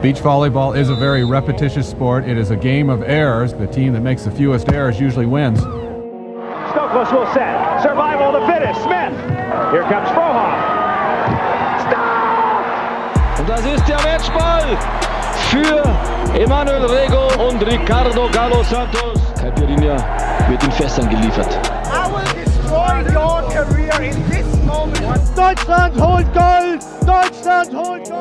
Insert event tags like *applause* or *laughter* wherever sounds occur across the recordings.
Beach volleyball is a very repetitious sport. It is a game of errors. The team that makes the fewest errors usually wins. Stokos will set. Survival of the fittest. Smith. Here comes Frohoff. Stop! Und das ist der Matchball für Emanuel Rego und Ricardo Galo Santos. Caipirinha wird in Fässern geliefert. I will destroy your career in this moment. Deutschland holt Gold! Deutschland holt.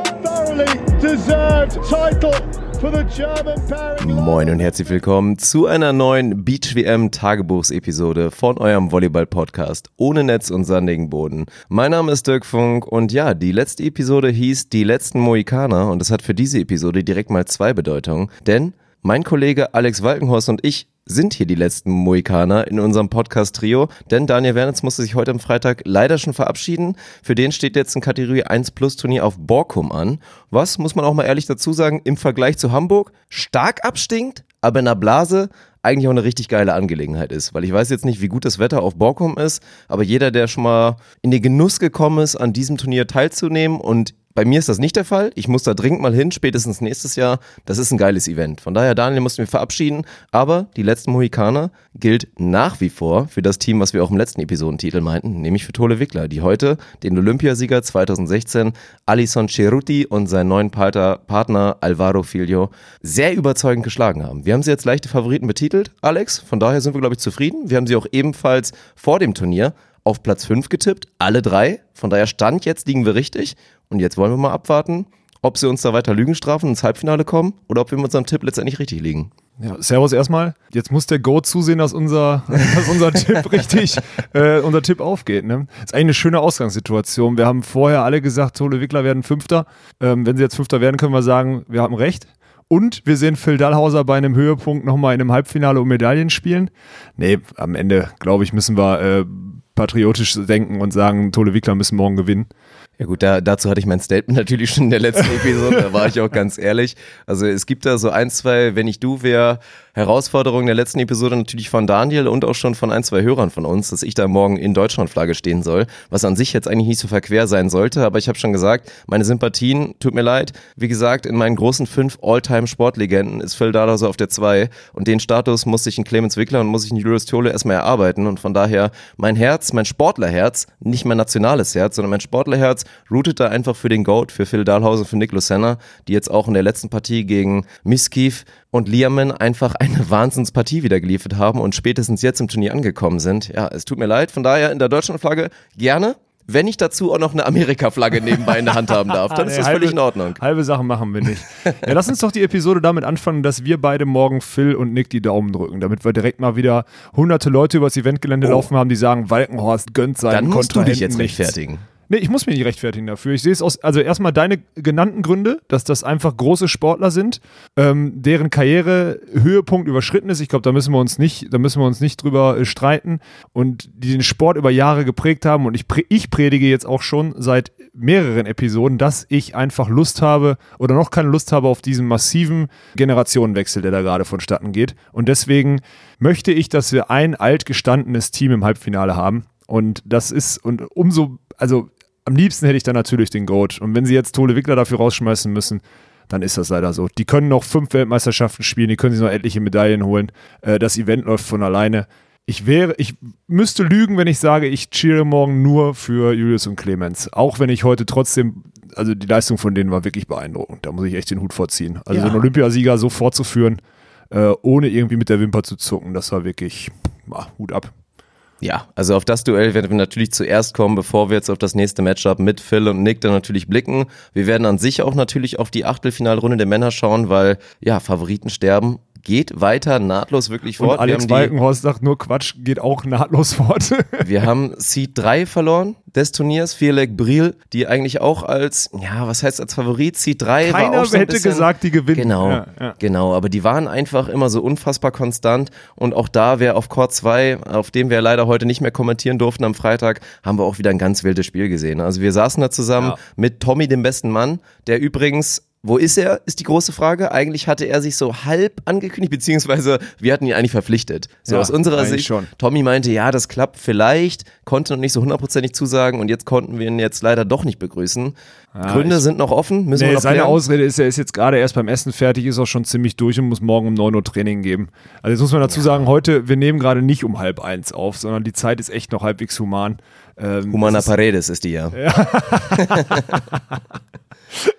Moin und herzlich willkommen zu einer neuen Beach WM Tagebuchsepisode von eurem Volleyball Podcast ohne Netz und sandigen Boden. Mein Name ist Dirk Funk und ja, die letzte Episode hieß Die letzten Mohikaner und das hat für diese Episode direkt mal zwei Bedeutungen, denn mein Kollege Alex Walkenhorst und ich sind hier die letzten Mohikaner in unserem Podcast-Trio, denn Daniel Wernitz musste sich heute am Freitag leider schon verabschieden. Für den steht jetzt ein Kategorie 1 Plus Turnier auf Borkum an, was, muss man auch mal ehrlich dazu sagen, im Vergleich zu Hamburg stark abstinkt, aber in der Blase eigentlich auch eine richtig geile Angelegenheit ist, weil ich weiß jetzt nicht, wie gut das Wetter auf Borkum ist, aber jeder, der schon mal in den Genuss gekommen ist, an diesem Turnier teilzunehmen und bei mir ist das nicht der Fall. Ich muss da dringend mal hin, spätestens nächstes Jahr. Das ist ein geiles Event. Von daher, Daniel, mussten wir verabschieden. Aber die letzten Mohikaner gilt nach wie vor für das Team, was wir auch im letzten Episodentitel meinten, nämlich für Tole Wickler, die heute den Olympiasieger 2016, Alison Ceruti und seinen neuen Partner, Partner Alvaro Filho sehr überzeugend geschlagen haben. Wir haben sie als leichte Favoriten betitelt, Alex. Von daher sind wir, glaube ich, zufrieden. Wir haben sie auch ebenfalls vor dem Turnier auf Platz 5 getippt, alle drei. Von daher stand jetzt liegen wir richtig. Und jetzt wollen wir mal abwarten, ob sie uns da weiter Lügen strafen und ins Halbfinale kommen oder ob wir mit unserem Tipp letztendlich richtig liegen. Ja, servus erstmal. Jetzt muss der Go zusehen, dass unser, *laughs* dass unser Tipp *laughs* richtig, äh, unser Tipp aufgeht. Ne? ist eigentlich eine schöne Ausgangssituation. Wir haben vorher alle gesagt, Tole Wickler werden Fünfter. Ähm, wenn sie jetzt Fünfter werden, können wir sagen, wir haben recht. Und wir sehen Phil Dallhauser bei einem Höhepunkt nochmal in einem Halbfinale um Medaillen spielen. Nee, am Ende, glaube ich, müssen wir äh, patriotisch denken und sagen, Tole Wickler müssen morgen gewinnen. Ja gut, da, dazu hatte ich mein Statement *laughs* natürlich schon in der letzten *laughs* Episode, da war ich auch ganz ehrlich. Also es gibt da so ein, zwei, wenn ich du wäre, Herausforderungen der letzten Episode natürlich von Daniel und auch schon von ein, zwei Hörern von uns, dass ich da morgen in Deutschlandflagge stehen soll, was an sich jetzt eigentlich nicht so verquer sein sollte, aber ich habe schon gesagt, meine Sympathien, tut mir leid, wie gesagt, in meinen großen fünf All-Time-Sportlegenden ist Phil Dada so auf der zwei. Und den Status muss sich ein Clemens Wickler und muss sich ein Julius Tole erstmal erarbeiten. Und von daher mein Herz, mein Sportlerherz, nicht mein nationales Herz, sondern mein Sportlerherz routet da einfach für den Goat, für Phil Dahlhausen, für Niklas Senna, die jetzt auch in der letzten Partie gegen Miskiv und Liamen einfach eine *laughs* Wahnsinnspartie wieder geliefert haben und spätestens jetzt im Turnier angekommen sind. Ja, es tut mir leid. Von daher in der Deutschlandflagge gerne. Wenn ich dazu auch noch eine Amerika-Flagge nebenbei in der Hand haben darf, dann *laughs* ist das völlig in Ordnung. Halbe Sachen machen wir nicht. Ja, lass uns doch die Episode damit anfangen, dass wir beide morgen Phil und Nick die Daumen drücken, damit wir direkt mal wieder hunderte Leute übers Eventgelände oh. laufen haben, die sagen, Walkenhorst gönnt seinen Dann musst du dich jetzt nichts. rechtfertigen. Nee, ich muss mich nicht rechtfertigen dafür. Ich sehe es aus, also erstmal deine genannten Gründe, dass das einfach große Sportler sind, ähm, deren Karriere Höhepunkt überschritten ist. Ich glaube, da müssen wir uns nicht, da müssen wir uns nicht drüber äh, streiten und die den Sport über Jahre geprägt haben. Und ich, ich predige jetzt auch schon seit mehreren Episoden, dass ich einfach Lust habe oder noch keine Lust habe auf diesen massiven Generationenwechsel, der da gerade vonstatten geht. Und deswegen möchte ich, dass wir ein altgestandenes Team im Halbfinale haben. Und das ist, und umso, also am liebsten hätte ich dann natürlich den Goat. Und wenn sie jetzt Tole Wickler dafür rausschmeißen müssen, dann ist das leider so. Die können noch fünf Weltmeisterschaften spielen, die können sich noch etliche Medaillen holen. Äh, das Event läuft von alleine. Ich wäre, ich müsste lügen, wenn ich sage, ich cheere morgen nur für Julius und Clemens. Auch wenn ich heute trotzdem, also die Leistung von denen war wirklich beeindruckend. Da muss ich echt den Hut vorziehen. Also ja. so einen Olympiasieger so fortzuführen, äh, ohne irgendwie mit der Wimper zu zucken, das war wirklich, ah, Hut ab. Ja, also auf das Duell werden wir natürlich zuerst kommen, bevor wir jetzt auf das nächste Matchup mit Phil und Nick dann natürlich blicken. Wir werden an sich auch natürlich auf die Achtelfinalrunde der Männer schauen, weil ja, Favoriten sterben geht weiter nahtlos wirklich fort. Und Alex Walkenhorst sagt nur Quatsch, geht auch nahtlos fort. *laughs* wir haben Seed 3 verloren des Turniers, Vierlek Briel, die eigentlich auch als, ja, was heißt als Favorit, Seed 3 Keiner war auch so hätte bisschen, gesagt, die gewinnen. Genau, ja, ja. genau, aber die waren einfach immer so unfassbar konstant und auch da, wer auf Court 2, auf dem wir leider heute nicht mehr kommentieren durften am Freitag, haben wir auch wieder ein ganz wildes Spiel gesehen. Also wir saßen da zusammen ja. mit Tommy, dem besten Mann, der übrigens Wo ist er, ist die große Frage. Eigentlich hatte er sich so halb angekündigt, beziehungsweise wir hatten ihn eigentlich verpflichtet. So Ja, aus unserer Sicht. schon. Tommy meinte, ja, das klappt vielleicht, konnte noch nicht so hundertprozentig zusagen und jetzt konnten wir ihn jetzt leider doch nicht begrüßen. Gründe ich- sind noch offen, müssen wir Nee, noch seine klären. Ausrede ist, er ist jetzt gerade erst beim Essen fertig, ist auch schon ziemlich durch und muss morgen um 9 Uhr Training geben. Also jetzt muss man dazu sagen, heute, wir nehmen gerade nicht um halb eins auf, sondern die Zeit ist echt noch halbwegs human. Ähm, Humana ist- Paredes ist die ja. Ja, *laughs* *laughs*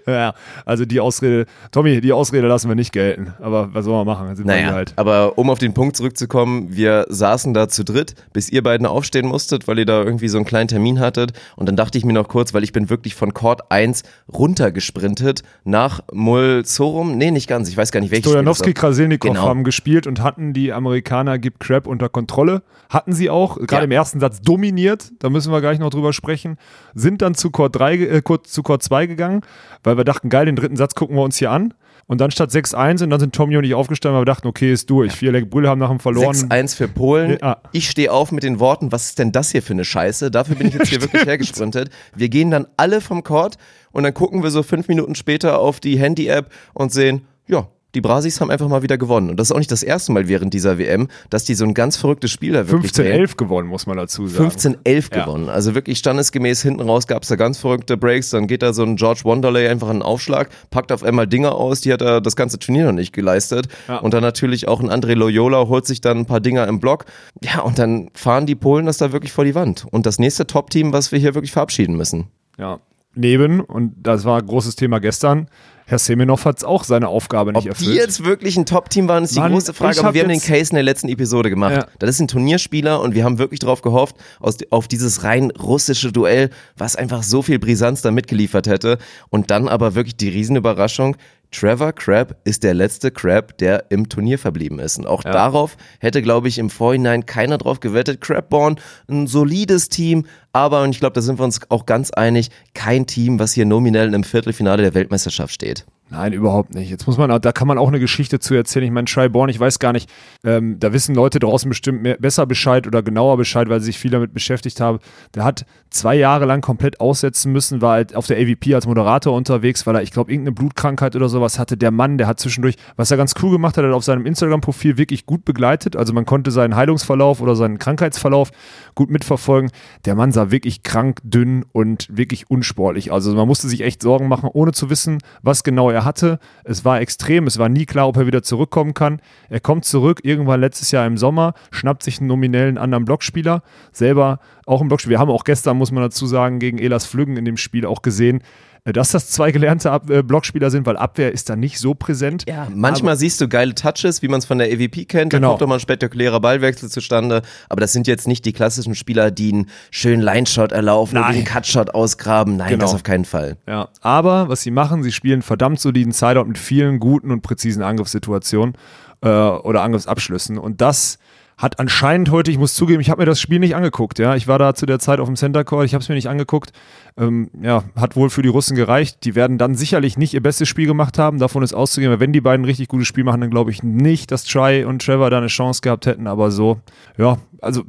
*laughs* also die Ausrede, Tommy, die Ausrede lassen wir nicht gelten. Aber was soll man machen? Sind wir Naja, hier halt. aber um auf den Punkt zurückzukommen, wir saßen da zu dritt, bis ihr beiden aufstehen musstet, weil ihr da irgendwie so einen kleinen Termin hattet. Und dann dachte ich mir noch kurz, weil ich bin wirklich von Court 1 runtergesprintet nach Mulzorum. Nee, nicht ganz, ich weiß gar nicht, welches Stojanowski. Krasilnikov Genau. haben gespielt und hatten die Amerikaner Gib Crab unter Kontrolle. Hatten sie auch, gerade Ja. im ersten Satz dominiert, da müssen wir gleich noch drüber sprechen. Sind dann zu Chord 3, ge- äh, zu Chord 2 gegangen, weil wir dachten, geil, den dritten Satz gucken wir uns hier an. Und dann statt 6-1 und dann sind Tommy und ich aufgestanden, weil wir dachten, okay, ist durch. Vier Leck Brülle haben nach dem verloren. 6-1 für Polen. Ja. Ich stehe auf mit den Worten, was ist denn das hier für eine Scheiße? Dafür bin ich jetzt hier *laughs* wirklich hergesprintet. Wir gehen dann alle vom Court und dann gucken wir so fünf Minuten später auf die Handy-App und sehen, ja, die Brasis haben einfach mal wieder gewonnen. Und das ist auch nicht das erste Mal während dieser WM, dass die so ein ganz verrücktes Spiel da wirklich drehen. 15-11 gewonnen, muss man dazu sagen. 15-11 Ja. gewonnen. Also wirklich standesgemäß hinten raus gab es da ganz verrückte Breaks. Dann geht da so ein George Wanderley einfach einen Aufschlag, packt auf einmal Dinger aus, die hat er das ganze Turnier noch nicht geleistet. Ja. Und dann natürlich auch ein André Loyola holt sich dann ein paar Dinger im Block. Ja, und dann fahren die Polen das da wirklich vor die Wand. Und das nächste Top-Team, was wir hier wirklich verabschieden müssen. Ja. Neben, und das war ein großes Thema gestern, Herr Semenov hat auch seine Aufgabe nicht Ob erfüllt. die jetzt wirklich ein Top-Team waren, ist die Mann, große Frage. Aber wir haben den Case in der letzten Episode gemacht. Ja. Das ist ein Turnierspieler und wir haben wirklich darauf gehofft, aus, auf dieses rein russische Duell, was einfach so viel Brisanz da mitgeliefert hätte. Und dann aber wirklich die Riesenüberraschung. Trevor Crabb ist der letzte Crab, der im Turnier verblieben ist. Und auch darauf hätte, glaube ich, im Vorhinein keiner drauf gewettet. Crabborn, ein solides Team, aber, und ich glaube, da sind wir uns auch ganz einig, kein Team, was hier nominell im Viertelfinale der Weltmeisterschaft steht. Nein, überhaupt nicht. Jetzt muss man, da kann man auch eine Geschichte zu erzählen. Ich meine, Schreiborn, ich weiß gar nicht, ähm, da wissen Leute draußen bestimmt mehr, besser Bescheid oder genauer Bescheid, weil sie sich viel damit beschäftigt haben. Der hat zwei Jahre lang komplett aussetzen müssen, war halt auf der AVP als Moderator unterwegs, weil er, ich glaube, irgendeine Blutkrankheit oder sowas hatte. Der Mann, der hat zwischendurch, was er ganz cool gemacht hat, hat auf seinem Instagram-Profil wirklich gut begleitet. Also man konnte seinen Heilungsverlauf oder seinen Krankheitsverlauf gut mitverfolgen. Der Mann sah wirklich krank, dünn und wirklich unsportlich. Also man musste sich echt Sorgen machen, ohne zu wissen, was genau er hatte. Es war extrem, es war nie klar, ob er wieder zurückkommen kann. Er kommt zurück, irgendwann letztes Jahr im Sommer, schnappt sich einen nominellen anderen Blockspieler, selber auch ein Blockspieler. Wir haben auch gestern, muss man dazu sagen, gegen Elas Flüggen in dem Spiel auch gesehen, dass das zwei gelernte Ab äh, Blockspieler sind, weil Abwehr ist da nicht so präsent. Ja, manchmal siehst du geile Touches, wie man es von der EVP kennt. Genau. Da kommt doch mal ein spektakulärer Ballwechsel zustande. Aber das sind jetzt nicht die klassischen Spieler, die einen schönen Line-Shot erlaufen oder Nein. einen Cut-Shot ausgraben. Nein, Genau. das auf keinen Fall. Ja, aber was sie machen, sie spielen verdammt soliden Sideout mit vielen guten und präzisen Angriffssituationen äh, oder Angriffsabschlüssen. Und das hat anscheinend heute, ich muss zugeben, ich habe mir das Spiel nicht angeguckt. Ja, ich war da zu der Zeit auf dem Center Court, ich habe es mir nicht angeguckt. Ähm, ja, hat wohl für die Russen gereicht. Die werden dann sicherlich nicht ihr bestes Spiel gemacht haben. Davon ist auszugehen, weil wenn die beiden richtig gutes Spiel machen, dann glaube ich nicht, dass Try und Trevor da eine Chance gehabt hätten. Aber so, ja, also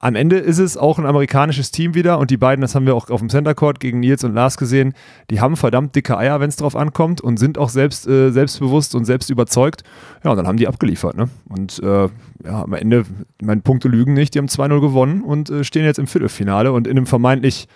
am Ende ist es auch ein amerikanisches Team wieder und die beiden, das haben wir auch auf dem Center Court gegen Nils und Lars gesehen, die haben verdammt dicke Eier, wenn es drauf ankommt und sind auch selbst äh, selbstbewusst und selbst überzeugt. Ja, und dann haben die abgeliefert. Ne? Und äh, ja, am Ende, meine Punkte lügen nicht, die haben 2-0 gewonnen und äh, stehen jetzt im Viertelfinale und in einem vermeintlich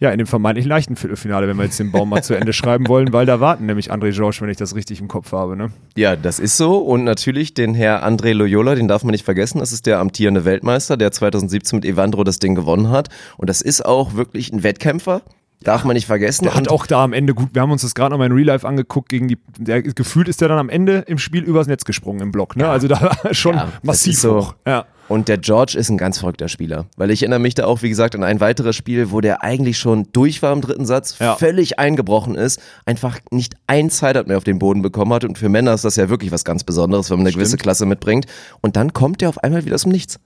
ja, in dem vermeintlich leichten Viertelfinale, wenn wir jetzt den Baum mal zu Ende schreiben wollen, weil da warten nämlich André George, wenn ich das richtig im Kopf habe. Ne? Ja, das ist so. Und natürlich den Herr André Loyola, den darf man nicht vergessen. Das ist der amtierende Weltmeister, der 2017 mit Evandro das Ding gewonnen hat. Und das ist auch wirklich ein Wettkämpfer. Darf man nicht vergessen. Der hat auch da am Ende gut, wir haben uns das gerade noch mal in Real Life angeguckt, gegen die, der, gefühlt ist der dann am Ende im Spiel übers Netz gesprungen im Block, ne? Also da war schon Ja, massiv so. hoch. Ja. Und der George ist ein ganz verrückter Spieler. Weil ich erinnere mich da auch, wie gesagt, an ein weiteres Spiel, wo der eigentlich schon durch war im dritten Satz, Ja. völlig eingebrochen ist, einfach nicht ein Sideout mehr auf den Boden bekommen hat. Und für Männer ist das ja wirklich was ganz Besonderes, wenn man eine gewisse Klasse mitbringt. Und dann kommt der auf einmal wieder aus dem Nichts.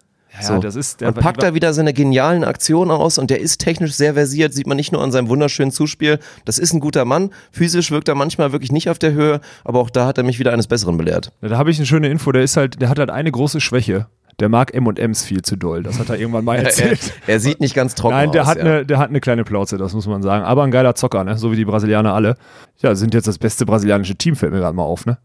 Ja, das ist der- und packt da wieder seine genialen Aktionen aus und der ist technisch sehr versiert, sieht man nicht nur an seinem wunderschönen Zuspiel. Das ist ein guter Mann. Physisch wirkt er manchmal wirklich nicht auf der Höhe, aber auch da hat er mich wieder eines Besseren belehrt. Ja, Da habe ich eine schöne Info, der ist halt, der hat halt eine große Schwäche. Der mag M&M's viel zu doll. Das hat er irgendwann mal *laughs* Er, erzählt. er sieht nicht ganz trocken Nein, der aus. hat, ja. der hat eine kleine Plauze, das muss man sagen. Aber ein geiler Zocker, ne? so wie die Brasilianer alle. Ja, sind jetzt das beste brasilianische Team, fällt mir gerade mal auf. Ne?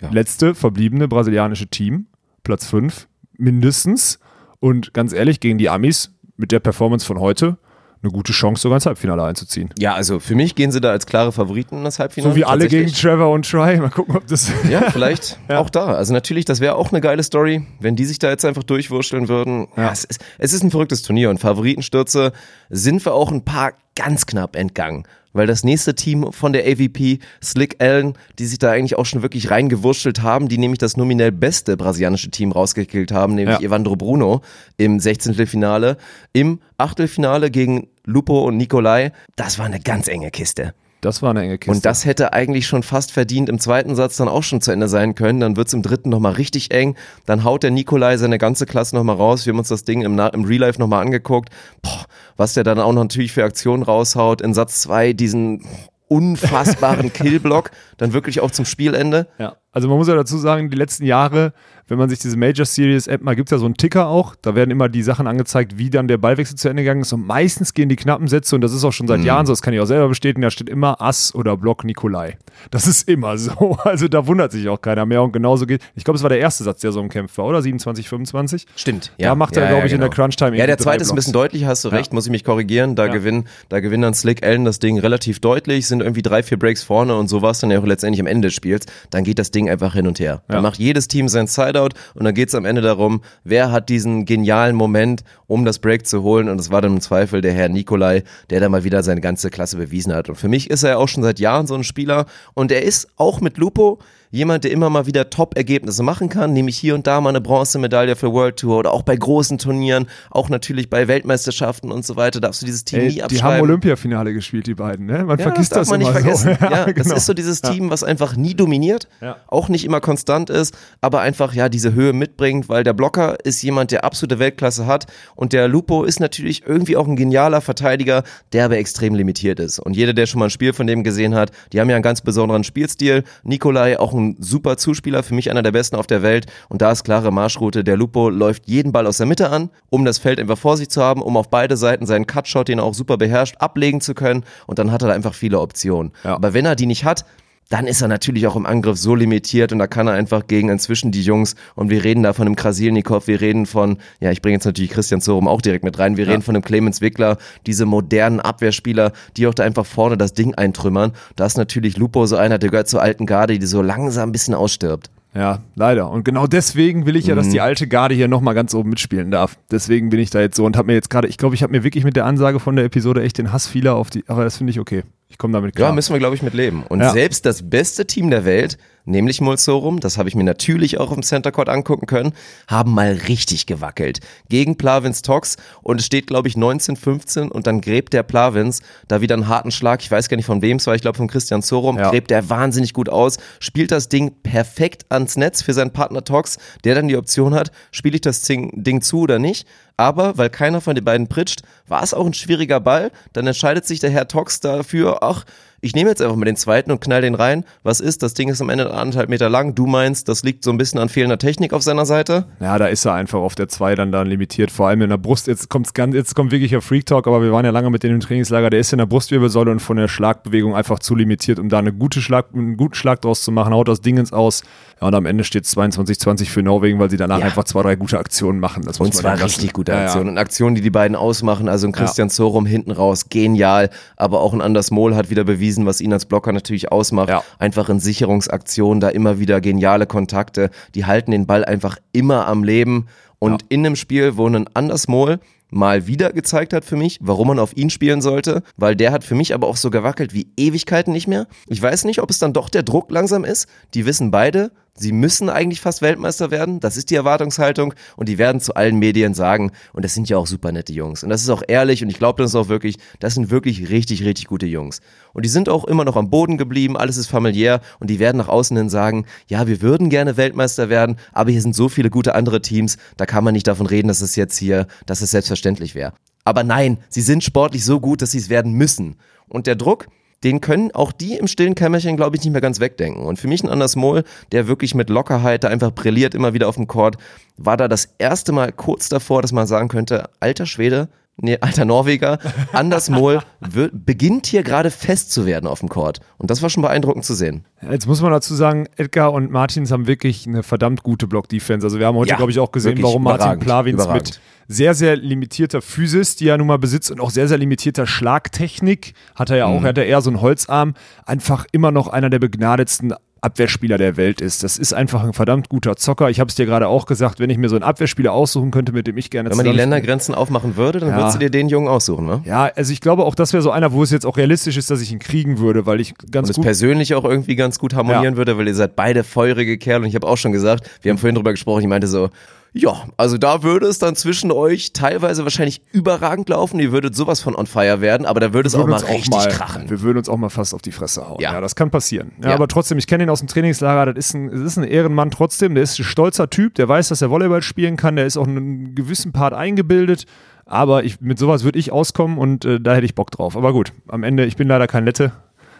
Ja. Letzte verbliebene brasilianische Team, Platz 5, mindestens. Und ganz ehrlich, gegen die Amis mit der Performance von heute eine gute Chance, sogar ins Halbfinale einzuziehen. Ja, also für mich gehen sie da als klare Favoriten in das Halbfinale. So wie alle gegen. Trevor und Try. Mal gucken, ob das. Ja, *laughs* vielleicht auch da. Also natürlich, das wäre auch eine geile Story, wenn die sich da jetzt einfach durchwurschteln würden. Ja. es, ist, es ist ein verrücktes Turnier und Favoritenstürze sind wir auch ein paar ganz knapp entgangen. Weil das nächste Team von der AVP, Slick Allen, die sich da eigentlich auch schon wirklich reingewurschtelt haben, die nämlich das nominell beste brasilianische Team rausgekillt haben, nämlich Ja. Evandro Bruno im 16. Finale. Im Achtelfinale gegen Lupo und Nikolai, das war eine ganz enge Kiste. Das war eine enge Kiste. Und das hätte eigentlich schon fast verdient im zweiten Satz dann auch schon zu Ende sein können. Dann wird's im dritten nochmal richtig eng. Dann haut der Nikolai seine ganze Klasse nochmal raus. Wir haben uns das Ding im, Na- im Real Life nochmal angeguckt. Boah, was der dann auch noch natürlich für Aktionen raushaut. In Satz zwei diesen unfassbaren *laughs* Killblock. Dann wirklich auch zum Spielende. Ja, also man muss ja dazu sagen, die letzten Jahre, wenn man sich diese Major Series App mal gibt, es ja so einen Ticker auch. Da werden immer die Sachen angezeigt, wie dann der Ballwechsel zu Ende gegangen ist. Und meistens gehen die knappen Sätze, und das ist auch schon seit Jahren so, das kann ich auch selber bestätigen, da steht immer Ass oder Block Nikolai. Das ist immer so. *laughs* Also da wundert sich auch keiner mehr. Und genauso geht, ich glaube, es war der erste Satz, der so im Kampf war, oder? 27, 25? Stimmt. Da macht er, glaube ich, in der Crunch-Time genau. Ja, der zweite ist ein bisschen deutlicher, hast du recht, muss ich mich korrigieren. Da Ja. gewinnen, da gewinnen dann Slick Allen das Ding relativ deutlich, sind irgendwie drei, vier Breaks vorne und so war es dann ja auch letztendlich am Ende des Spiels. Dann geht das Ding einfach hin und her. Ja. Dann macht jedes Team sein Sideout und dann geht es am Ende darum, wer hat diesen genialen Moment, um das Break zu holen. Und es war dann im Zweifel der Herr Nikolai, der da mal wieder seine ganze Klasse bewiesen hat. Und für mich ist er ja auch schon seit Jahren so ein Spieler und er ist auch mit Lupo jemand, der immer mal wieder Top-Ergebnisse machen kann, nämlich hier und da mal eine Bronzemedaille für World Tour oder auch bei großen Turnieren, auch natürlich bei Weltmeisterschaften und so weiter, darfst du dieses Team Ey, nie die abschreiben. haben Olympiafinale gespielt, die beiden, ne? Man Ja, vergisst das, darf man nicht immer vergessen. *laughs* so. Ja, das genau. ist so dieses Team, was einfach nie dominiert, auch nicht immer konstant ist, aber einfach ja diese Höhe mitbringt, weil der Blocker ist jemand, der absolute Weltklasse hat und der Lupo ist natürlich irgendwie auch ein genialer Verteidiger, der aber extrem limitiert ist. Und jeder, der schon mal ein Spiel von dem gesehen hat, die haben ja einen ganz besonderen Spielstil. Nikolai auch ein super Zuspieler, für mich einer der besten auf der Welt und da ist klare Marschroute. Der Lupo läuft jeden Ball aus der Mitte an, um das Feld einfach vor sich zu haben, um auf beide Seiten seinen Cutshot, den er auch super beherrscht, ablegen zu können und dann hat er da einfach viele Optionen. Ja. Aber wenn er die nicht hat, dann ist er natürlich auch im Angriff so limitiert und da kann er einfach gegen inzwischen die Jungs und wir reden da von einem Krasilnikow, wir reden von, ja, ich bringe jetzt natürlich Christian Zorum auch direkt mit rein, wir reden von einem Clemens Wickler, diese modernen Abwehrspieler, die auch da einfach vorne das Ding eintrümmern. Da ist natürlich Lupo so einer, der gehört zur alten Garde, die so langsam ein bisschen ausstirbt. Ja, leider. Und genau deswegen will ich ja, dass Mhm. die alte Garde hier nochmal ganz oben mitspielen darf. Deswegen bin ich da jetzt so und habe mir jetzt gerade, ich glaube, ich habe mir wirklich mit der Ansage von der Episode echt den Hassfehler auf die, aber das finde ich okay. Ich komme damit klar. Ja, müssen wir, glaube ich, mit leben. Und Ja. selbst das beste Team der Welt, nämlich Mulsorum, das habe ich mir natürlich auch im Center Court angucken können, haben mal richtig gewackelt. Gegen Plavins Tox und es steht, glaube ich, 19-15 und dann gräbt der Plavins da wieder einen harten Schlag. Ich weiß gar nicht von wem es war, ich glaube von Christian Zorum, Ja. gräbt der wahnsinnig gut aus, spielt das Ding perfekt ans Netz für seinen Partner Tox, der dann die Option hat, spiele ich das Ding, Ding zu oder nicht. Aber weil keiner von den beiden pritscht, war es auch ein schwieriger Ball. Dann entscheidet sich der Herr Tox dafür, ach, ich nehme jetzt einfach mal den zweiten und knall den rein. Was ist? Das Ding ist am Ende anderthalb Meter lang. Du meinst, das liegt so ein bisschen an fehlender Technik auf seiner Seite? Ja, da ist er einfach auf der 2 dann, dann limitiert, vor allem in der Brust. Jetzt, kommt's ganz, jetzt kommt wirklich ein Freak Talk, aber wir waren ja lange mit denen im Trainingslager. Der ist in der Brustwirbelsäule und von der Schlagbewegung einfach zu limitiert, um da eine gute Schlag, einen guten Schlag draus zu machen. Haut das Ding ins Aus. Ja, und am Ende steht 22-20 für Norwegen, weil sie danach Ja. einfach zwei, drei gute Aktionen machen. Das Und zwar richtig gute Ja, ja. Aktionen. Und Aktionen, die die beiden ausmachen. Also ein Christian Zorum hinten raus, genial. Aber auch ein Anders Mohl hat wieder bewiesen, was ihn als Blocker natürlich ausmacht. Ja. Einfach in Sicherungsaktionen, da immer wieder geniale Kontakte. Die halten den Ball einfach immer am Leben. Und Ja. in einem Spiel, wo ein Anders Mohl mal wieder gezeigt hat für mich, warum man auf ihn spielen sollte, weil der hat für mich aber auch so gewackelt wie Ewigkeiten nicht mehr. Ich weiß nicht, ob es dann doch der Druck langsam ist. Die wissen beide, sie müssen eigentlich fast Weltmeister werden. Das ist die Erwartungshaltung und die werden zu allen Medien sagen, und das sind ja auch super nette Jungs. Und das ist auch ehrlich und ich glaube das auch wirklich, das sind wirklich richtig, richtig gute Jungs. Und die sind auch immer noch am Boden geblieben, alles ist familiär und die werden nach außen hin sagen, ja, wir würden gerne Weltmeister werden, aber hier sind so viele gute andere Teams, da kann man nicht davon reden, dass es jetzt hier, dass es selbstverständlich wäre. Aber nein, sie sind sportlich so gut, dass sie es werden müssen. Und der Druck, den können auch die im stillen Kämmerchen, glaube ich, nicht mehr ganz wegdenken. Und für mich ein Anders Mohl, der wirklich mit Lockerheit da einfach brilliert, immer wieder auf dem Court, war da das erste Mal kurz davor, dass man sagen könnte, alter Schwede, nee, alter Norweger, *laughs* Anders Mohl wird, beginnt hier gerade fest zu werden auf dem Court. Und das war schon beeindruckend zu sehen. Jetzt muss man dazu sagen, Edgar und Martins haben wirklich eine verdammt gute Block-Defense. Also wir haben heute, Ja, glaube ich, auch gesehen, warum Martin Plawins mit sehr, sehr limitierter Physis, die er nun mal besitzt und auch sehr, sehr limitierter Schlagtechnik, hat er ja Mhm. auch, er hat ja eher so einen Holzarm, einfach immer noch einer der begnadetsten Abwehrspieler der Welt ist. Das ist einfach ein verdammt guter Zocker. Ich habe es dir gerade auch gesagt, wenn ich mir so einen Abwehrspieler aussuchen könnte, mit dem ich gerne Wenn man die Ländergrenzen aufmachen würde, dann Ja. würdest du dir den Jungen aussuchen, ne? Ja, also ich glaube auch, das wäre so einer, wo es jetzt auch realistisch ist, dass ich ihn kriegen würde, weil ich ganz Und es gut persönlich auch irgendwie ganz gut harmonieren Ja. würde, weil ihr seid beide feurige Kerle. Und ich habe auch schon gesagt, wir haben vorhin drüber gesprochen, ich meinte so, ja, also da würde es dann zwischen euch teilweise wahrscheinlich überragend laufen. Ihr würdet sowas von on fire werden, aber da würde es auch mal richtig krachen. Wir würden uns auch mal fast auf die Fresse hauen. Ja. Ja, das kann passieren. Ja, Ja. Aber trotzdem, ich kenne ihn aus dem Trainingslager. Das ist ein, das ist ein Ehrenmann trotzdem. Der ist ein stolzer Typ. Der weiß, dass er Volleyball spielen kann. Der ist auch in einem gewissen Part eingebildet. Aber ich, mit sowas würde ich auskommen und äh, da hätte ich Bock drauf. Aber gut, am Ende, ich bin leider kein Lette.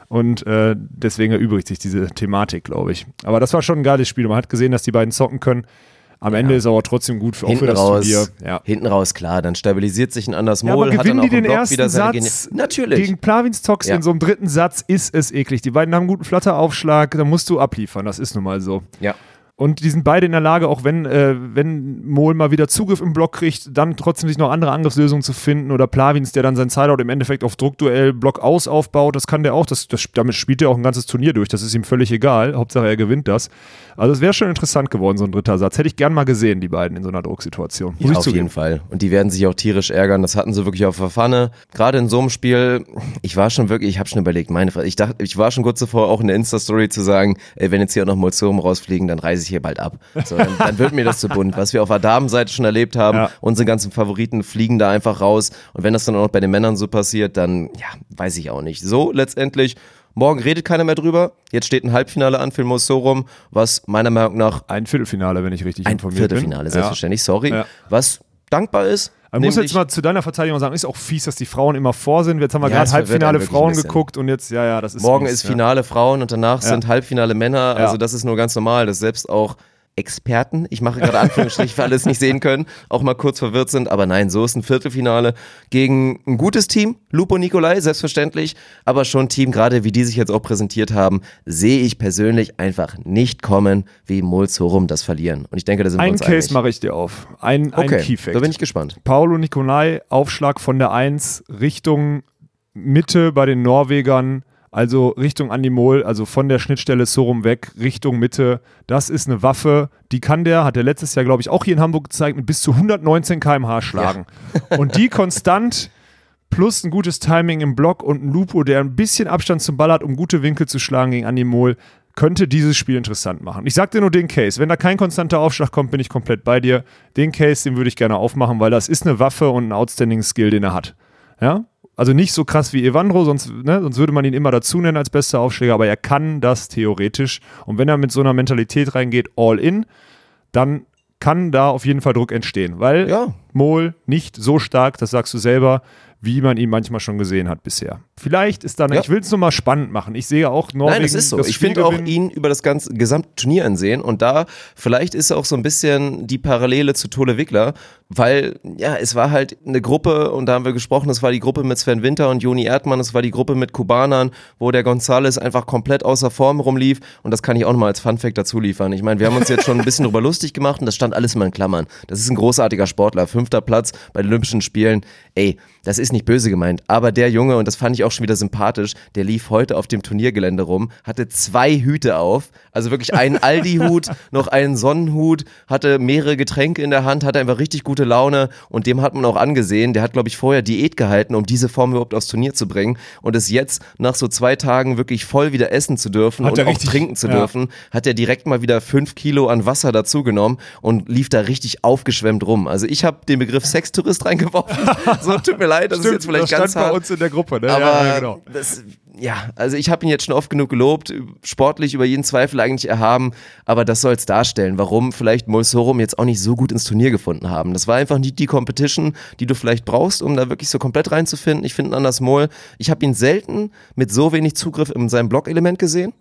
Und äh, deswegen erübrigt sich diese Thematik, glaube ich. Aber das war schon ein geiles Spiel. Man hat gesehen, dass die beiden zocken können. Am Ende ist aber trotzdem gut für, auch für das raus, Turnier. Ja. hinten raus, klar, dann stabilisiert sich ein Anders Ja, Mohl, aber hat dann gewinnen auch die den ersten Satz Natürlich. gegen Plavins Tox Ja. in so einem dritten Satz ist es eklig. Die beiden haben einen guten Flatteraufschlag, da musst du abliefern, das ist nun mal so. ja. Und die sind beide in der Lage, auch wenn, äh, wenn Mohl mal wieder Zugriff im Block kriegt, dann trotzdem sich noch andere Angriffslösungen zu finden. Oder Plavins, der dann sein Sideout im Endeffekt auf Druckduell Block aus aufbaut. Das kann der auch. Das, das, damit spielt er auch ein ganzes Turnier durch. Das ist ihm völlig egal. Hauptsache er gewinnt das. Also es wäre schon interessant geworden, so ein dritter Satz. Hätte ich gern mal gesehen, die beiden in so einer Drucksituation. Muss Ja, auf jeden Fall. Und die werden sich auch tierisch ärgern. Das hatten sie wirklich auf der Pfanne. Gerade in so einem Spiel, ich war schon wirklich, ich habe schon überlegt, meine Frage, ich dachte, ich war schon kurz davor, auch in der Insta-Story zu sagen, ey, wenn jetzt hier auch noch Molzorum rausfliegen, dann reise ich hier bald ab. So, dann, dann wird mir das zu bunt. Was wir auf der Damenseite schon erlebt haben, Ja. unsere ganzen Favoriten fliegen da einfach raus. Und wenn das dann auch noch bei den Männern so passiert, dann, ja, weiß ich auch nicht. So, letztendlich, morgen redet keiner mehr drüber. Jetzt steht ein Halbfinale an für Mosorum, was meiner Meinung nach Ein Viertelfinale, wenn ich richtig ein informiert Viertelfinale, bin. selbstverständlich, sorry, Ja. was dankbar ist. Man muss jetzt mal zu deiner Verteidigung sagen, ist auch fies, dass die Frauen immer vor sind. Jetzt haben wir Ja, gerade Halbfinale Frauen geguckt und jetzt, ja, ja, das ist Morgen mies, ist ja. Finale Frauen und danach sind Halbfinale Männer. Also Ja. das ist nur ganz normal, dass selbst auch Experten, ich mache gerade Anführungsstrich für alles nicht sehen können, auch mal kurz verwirrt sind. Aber nein, so ist ein Viertelfinale gegen ein gutes Team. Lupo Nikolai, selbstverständlich. Aber schon ein Team, gerade wie die sich jetzt auch präsentiert haben, sehe ich persönlich einfach nicht kommen, wie Mulzorum das verlieren. Und ich denke, da sind wir Ein uns Case einig. mache ich dir auf. Ein, ein Okay, Keyfact. da bin ich gespannt. Paulo Nicolai, Aufschlag von der 1 Richtung Mitte bei den Norwegern, also Richtung Animol, also von der Schnittstelle Sorum weg, Richtung Mitte. Das ist eine Waffe, die kann der, hat er letztes Jahr, glaube ich, auch hier in Hamburg gezeigt, mit bis zu 119 km/h schlagen. Und die konstant plus ein gutes Timing im Block und ein Lupo, der ein bisschen Abstand zum Ball hat, um gute Winkel zu schlagen gegen Animol, könnte dieses Spiel interessant machen. Ich sag dir nur den Case. Wenn da kein konstanter Aufschlag kommt, bin ich komplett bei dir. Den Case, den würde ich gerne aufmachen, weil das ist eine Waffe und ein outstanding Skill, den er hat. Ja? Also nicht so krass wie Evandro, sonst, ne, sonst würde man ihn immer dazu nennen als bester Aufschläger, aber er kann das theoretisch. Und wenn er mit so einer Mentalität reingeht, all in, dann kann da auf jeden Fall Druck entstehen, weil Ja. Mol nicht so stark, das sagst du selber, wie man ihn manchmal schon gesehen hat bisher. Vielleicht ist dann, Ja. ich will es nur mal spannend machen. Ich sehe auch Norwegen. Nein, das ist so. das ich finde auch ihn über das ganze gesamte Turnier ansehen und da vielleicht ist auch so ein bisschen die Parallele zu Tole Wickler, weil ja, es war halt eine Gruppe und da haben wir gesprochen, es war die Gruppe mit Sven Winter und Joni Erdmann, es war die Gruppe mit Kubanern, wo der Gonzales einfach komplett außer Form rumlief und das kann ich auch nochmal als Funfact dazu liefern. Ich meine, wir haben uns jetzt schon ein bisschen drüber lustig gemacht und das stand alles immer in Klammern. Das ist ein großartiger Sportler, fünfter Platz bei den Olympischen Spielen. Ey, das ist nicht böse gemeint, aber der Junge, und das fand ich auch schon wieder sympathisch, der lief heute auf dem Turniergelände rum, hatte zwei Hüte auf, also wirklich einen *laughs* Aldi-Hut, noch einen Sonnenhut, hatte mehrere Getränke in der Hand, hatte einfach richtig gute Laune und dem hat man auch angesehen, der hat, glaube ich, vorher Diät gehalten, um diese Form überhaupt aufs Turnier zu bringen und ist jetzt nach so zwei Tagen wirklich voll wieder essen zu dürfen Hat und auch richtig- trinken zu ja. dürfen, hat er direkt mal wieder fünf Kilo an Wasser dazugenommen und lief da richtig aufgeschwemmt rum. Also ich habe den Begriff Sextourist *laughs* reingeworfen. so, tut mir leid, dass ist jetzt vielleicht das stand ganz bei hart. uns in der Gruppe. Ne? Aber ja, ja, genau. das, ja, also ich habe ihn jetzt schon oft genug gelobt, sportlich über jeden Zweifel eigentlich erhaben, aber das soll es darstellen, warum vielleicht Molsorum jetzt auch nicht so gut ins Turnier gefunden haben. Das war einfach nicht die Competition, die du vielleicht brauchst, um da wirklich so komplett reinzufinden. Ich finde Anders Mol, ich habe ihn selten mit so wenig Zugriff in seinem Blockelement gesehen.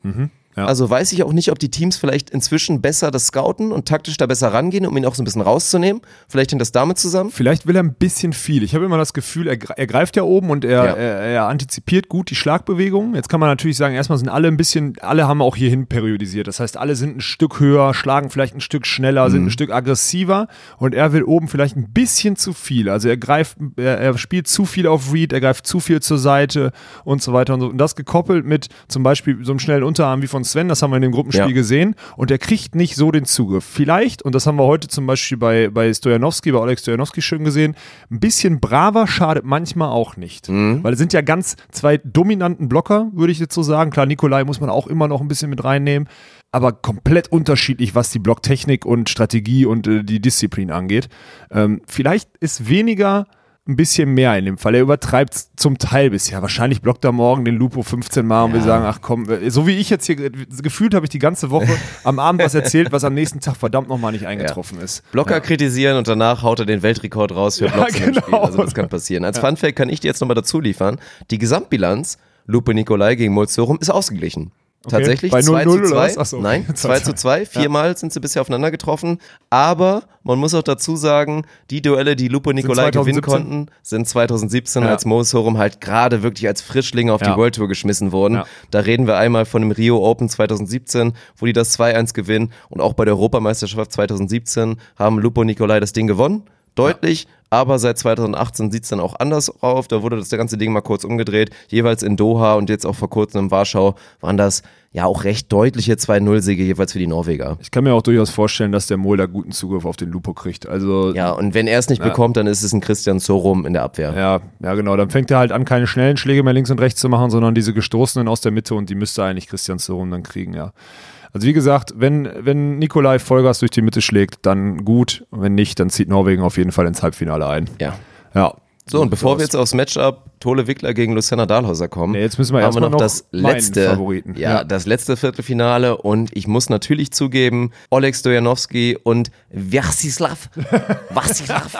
Ja. Also weiß ich auch nicht, ob die Teams vielleicht inzwischen besser das scouten und taktisch da besser rangehen, um ihn auch so ein bisschen rauszunehmen. Vielleicht hängt das damit zusammen. Vielleicht will er ein bisschen viel. Ich habe immer das Gefühl, er, er greift ja oben und er, Ja. er, er antizipiert gut die Schlagbewegungen. Jetzt kann man natürlich sagen, erstmal sind alle ein bisschen, alle haben auch hierhin periodisiert. Das heißt, alle sind ein Stück höher, schlagen vielleicht ein Stück schneller, sind ein Stück aggressiver und er will oben vielleicht ein bisschen zu viel. Also er greift, er, er spielt zu viel auf Read, er greift zu viel zur Seite und so weiter und so. Und das gekoppelt mit zum Beispiel so einem schnellen Unterarm wie von Sven, das haben wir in dem Gruppenspiel Ja. gesehen und er kriegt nicht so den Zugriff. Vielleicht, und das haben wir heute zum Beispiel bei, bei Stojanowski, bei Oleg Stojanowski schön gesehen, ein bisschen braver schadet manchmal auch nicht. Weil es sind ja ganz zwei dominanten Blocker, würde ich jetzt so sagen. Klar, Nikolai muss man auch immer noch ein bisschen mit reinnehmen. Aber komplett unterschiedlich, was die Blocktechnik und Strategie und äh, die Disziplin angeht. Ähm, vielleicht ist weniger ein bisschen mehr in dem Fall. Er übertreibt es zum Teil bisher. Wahrscheinlich blockt er morgen den Lupo 15 Mal und wir sagen, ach komm, äh, so wie ich jetzt hier ge- gefühlt habe ich die ganze Woche *laughs* am Abend was erzählt, was am nächsten Tag verdammt nochmal nicht eingetroffen ist. Blocker kritisieren und danach haut er den Weltrekord raus für Blocks genau. Spiel. Also das kann passieren. Als Funfact kann ich dir jetzt nochmal dazu liefern. Die Gesamtbilanz Lupe Nikolai gegen Molzorum ist ausgeglichen. Tatsächlich Bei 2 0-0 zu oder 2. was? Ach so, okay. Nein, *laughs* 2 zu 2. Viermal sind sie bisher aufeinander getroffen. Aber man muss auch dazu sagen, die Duelle, die Lupo Nikolai gewinnen 2017? konnten, sind 2017, Ja. als Molzorum halt gerade wirklich als Frischlinge auf Ja. die World Tour geschmissen wurden. Ja. Da reden wir einmal von dem Rio Open 2017, wo die das 2-1 gewinnen. Und auch bei der Europameisterschaft 2017 haben Lupo Nikolai das Ding gewonnen. Deutlich, aber seit 2018 sieht es dann auch anders auf. Da wurde das ganze Ding mal kurz umgedreht. Jeweils in Doha und jetzt auch vor kurzem in Warschau waren das ja auch recht deutliche 2-0-Siege jeweils für die Norweger. Ich kann mir auch durchaus vorstellen, dass der Mol da guten Zugriff auf den Lupo kriegt. Also Ja, und wenn er es nicht bekommt, dann ist es ein Christian Sorum in der Abwehr. Ja, ja, genau. Dann fängt er halt an, keine schnellen Schläge mehr links und rechts zu machen, sondern diese gestoßenen aus der Mitte und die müsste eigentlich Christian Sorum dann kriegen, ja. Also wie gesagt, wenn, wenn Nikolai Vollgas durch die Mitte schlägt, dann gut. Wenn nicht, dann zieht Norwegen auf jeden Fall ins Halbfinale ein. Ja. Ja. So, und bevor wir jetzt aufs Matchup Tole Wickler gegen Luciana Dahlhauser kommen, Nee, jetzt müssen wir haben wir noch, noch das letzte, Favoriten. Ja, Ja. das letzte Viertelfinale und ich muss natürlich zugeben, Oleg Stojanowski und Vyacheslav, *laughs* Vassilav,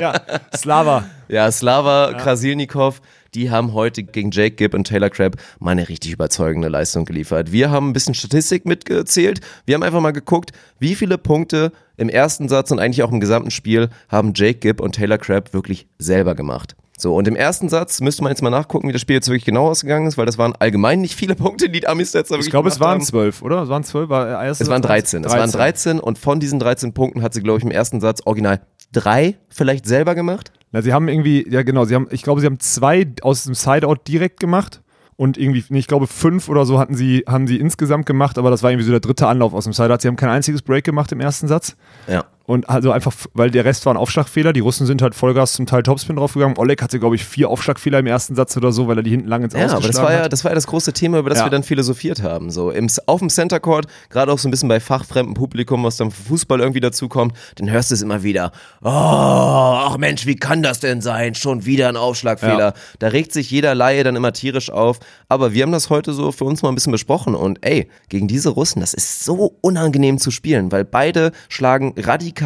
ja, Slava. ja, Slava Krasilnikov, die haben heute gegen Jake Gibb und Taylor Crabb mal eine richtig überzeugende Leistung geliefert. Wir haben ein bisschen Statistik mitgezählt. Wir haben einfach mal geguckt, wie viele Punkte im ersten Satz und eigentlich auch im gesamten Spiel haben Jake Gibb und Taylor Crabb wirklich selber gemacht. So, und im ersten Satz müsste man jetzt mal nachgucken, wie das Spiel jetzt wirklich genau ausgegangen ist, weil das waren allgemein nicht viele Punkte, die die Amis jetzt wirklich Ich glaube, es waren zwölf, oder? Es waren zwölf. War Es waren Satz 13. Es waren 13 und von diesen 13 Punkten hat sie, glaube ich, im ersten Satz original drei vielleicht selber gemacht. Na, sie haben irgendwie, ja genau, sie haben, ich glaube, sie haben zwei aus dem Sideout direkt gemacht und irgendwie, nee, ich glaube, fünf oder so hatten sie, haben sie insgesamt gemacht, aber das war irgendwie so der dritte Anlauf aus dem Sideout. Sie haben kein einziges Break gemacht im ersten Satz. Ja. Und also einfach, weil der Rest waren Aufschlagfehler. Die Russen sind halt Vollgas zum Teil Topspin draufgegangen. Oleg hatte, glaube ich, vier Aufschlagfehler im ersten Satz oder so, weil er die hinten lang ins Ja, aber das war ja, das war ja das große Thema, über das Ja. wir dann philosophiert haben. So im, auf dem Center Court, gerade auch so ein bisschen bei fachfremdem Publikum, was dann Fußball irgendwie dazukommt, dann hörst du es immer wieder. Oh, ach Mensch, wie kann das denn sein? Schon wieder ein Aufschlagfehler. Ja. Da regt sich jeder Laie dann immer tierisch auf. Aber wir haben das heute so für uns mal ein bisschen besprochen. Und ey, gegen diese Russen, das ist so unangenehm zu spielen, weil beide schlagen radikal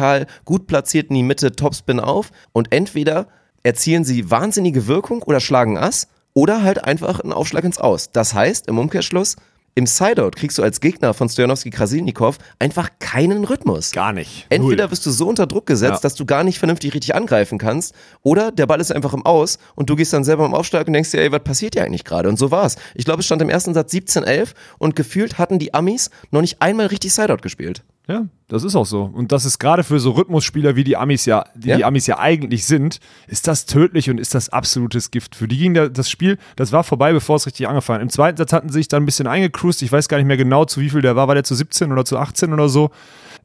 gut platziert in die Mitte Topspin auf und entweder erzielen sie wahnsinnige Wirkung oder schlagen Ass oder halt einfach einen Aufschlag ins Aus. Das heißt, im Umkehrschluss, im Sideout kriegst du als Gegner von Stojanowski Krasilnikov einfach keinen Rhythmus. Gar nicht. Entweder wirst du so unter Druck gesetzt, Ja. dass du gar nicht vernünftig richtig angreifen kannst, oder der Ball ist einfach im Aus und du gehst dann selber im Aufschlag und denkst dir, ey, was passiert hier eigentlich gerade? Und so war's. Ich glaube, es stand im ersten Satz 17-11 und gefühlt hatten die Amis noch nicht einmal richtig Sideout gespielt. Ja, das ist auch so. Und das ist gerade für so Rhythmusspieler, wie die Amis ja, die, Ja. die Amis ja eigentlich sind, ist das tödlich und ist das absolutes Gift. Für die ging das Spiel, das war vorbei, bevor es richtig angefangen hat. Im zweiten Satz hatten sie sich dann ein bisschen eingecruised. Ich weiß gar nicht mehr genau, zu wie viel der war. War der zu 17 oder zu 18 oder so?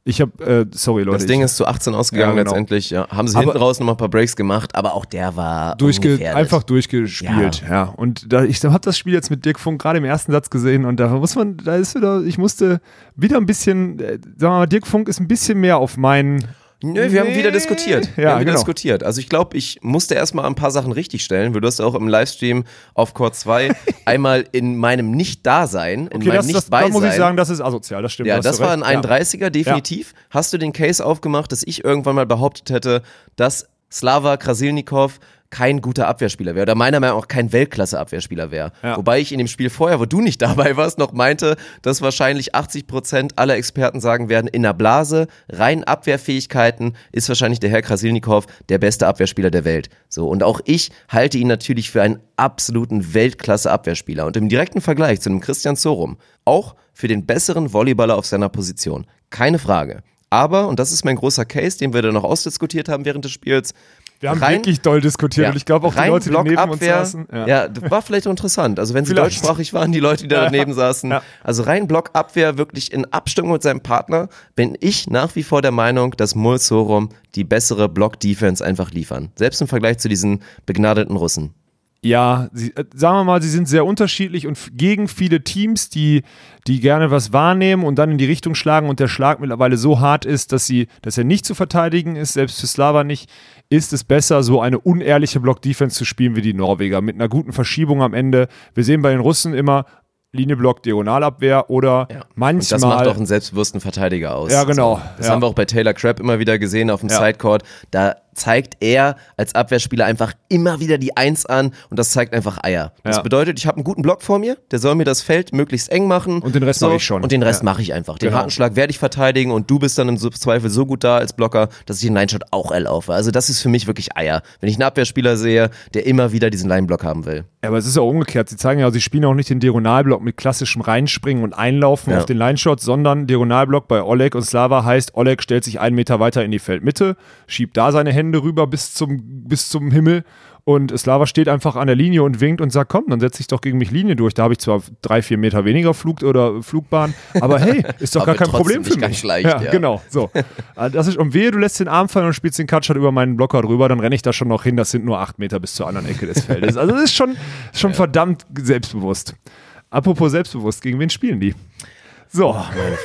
Ich habe, äh, sorry Leute. Das Ding ich, ist zu 18 ausgegangen Ja, genau. letztendlich. Ja. Haben sie Aber- hinten raus nochmal ein paar Breaks gemacht, aber auch der war durchge einfach durchgespielt. Ja. Und da, ich habe das Spiel jetzt mit Dirk Funk gerade im ersten Satz gesehen und da muss man, da ist wieder, ich musste wieder ein bisschen, äh, sagen wir mal, Dirk Funk ist ein bisschen mehr auf meinen Nö, wir haben Nee. wieder diskutiert. Wir Ja, haben wieder genau. diskutiert. Also ich glaube, ich musste erstmal ein paar Sachen richtigstellen, weil du hast auch im Livestream auf Court *laughs* 2 einmal in meinem Nicht-Dasein, in Okay, meinem das, das, da muss ich sagen, das ist asozial, das stimmt. ja, das war ein 31er, definitiv. Hast du den Case aufgemacht, dass ich irgendwann mal behauptet hätte, dass Slava Krasilnikov kein guter Abwehrspieler wäre oder meiner Meinung nach auch kein Weltklasse-Abwehrspieler wäre. Ja. Wobei ich in dem Spiel vorher, wo du nicht *laughs* dabei warst, noch meinte, dass wahrscheinlich 80 Prozent aller Experten sagen werden, in der Blase, rein Abwehrfähigkeiten ist wahrscheinlich der Herr Krasilnikov der beste Abwehrspieler der Welt. So, und auch ich halte ihn natürlich für einen absoluten Weltklasse-Abwehrspieler. Und im direkten Vergleich zu einem Christian Sorum, auch für den besseren Volleyballer auf seiner Position. Keine Frage. Aber, und das ist mein großer Case, den wir dann noch ausdiskutiert haben während des Spiels, Wir haben rein- wirklich doll diskutiert und ich glaube auch die Leute, die neben uns Blockabwehr, saßen. Ja. das war vielleicht auch interessant. Also wenn sie Vielleicht. deutschsprachig waren, die Leute, die da daneben saßen. Ja. Also rein Blockabwehr, wirklich in Abstimmung mit seinem Partner, bin ich nach wie vor der Meinung, dass Mul Sorum die bessere Block-Defense einfach liefern. Selbst im Vergleich zu diesen begnadeten Russen. Ja, sie, äh, sagen wir mal, sie sind sehr unterschiedlich und gegen viele Teams, die, die gerne was wahrnehmen und dann in die Richtung schlagen und der Schlag mittlerweile so hart ist, dass, sie, dass er nicht zu verteidigen ist, selbst für Slava nicht, ist es besser, so eine unehrliche Block-Defense zu spielen wie die Norweger, mit einer guten Verschiebung am Ende. Wir sehen bei den Russen immer Linieblock, Diagonalabwehr oder Und manchmal. das macht auch einen selbstbewussten Verteidiger aus. Ja, genau. So. Das Ja. haben wir auch bei Taylor Crabb immer wieder gesehen auf dem Ja. Sidecourt. Da zeigt er als Abwehrspieler einfach immer wieder die Eins an und das zeigt einfach Eier. Das Ja. bedeutet, ich habe einen guten Block vor mir, der soll mir das Feld möglichst eng machen. Und den Rest mach ich schon. Und den Rest Ja. mache ich einfach. Den Genau. harten Schlag werde ich verteidigen und du bist dann im Zweifel so gut da als Blocker, dass ich den Line-Shot auch erlaufe. Also das ist für mich wirklich Eier. Wenn ich einen Abwehrspieler sehe, der immer wieder diesen Line-Block haben will. Ja, aber es ist auch umgekehrt. Sie zeigen ja, sie spielen auch nicht den Diagonalblock mit klassischem Reinspringen und Einlaufen Ja. auf den Line-Shot, sondern Diagonalblock bei Oleg und Slava heißt, Oleg stellt sich einen Meter weiter in die Feldmitte, schiebt da seine Hände rüber bis zum, bis zum Himmel und Slava steht einfach an der Linie und winkt und sagt, komm, dann setz dich doch gegen mich Linie durch. Da habe ich zwar drei, vier Meter weniger Flug oder Flugbahn, aber hey, *laughs* ist doch gar kein Problem für mich. leicht, ja. Genau, so. *laughs* Also das ist, und wehe, du lässt den Arm fallen und spielst den Cutshot über meinen Blocker drüber, dann renne ich da schon noch hin. Das sind nur acht Meter bis zur anderen Ecke des Feldes. Also das ist schon, schon verdammt selbstbewusst. Apropos selbstbewusst, gegen wen spielen die? So,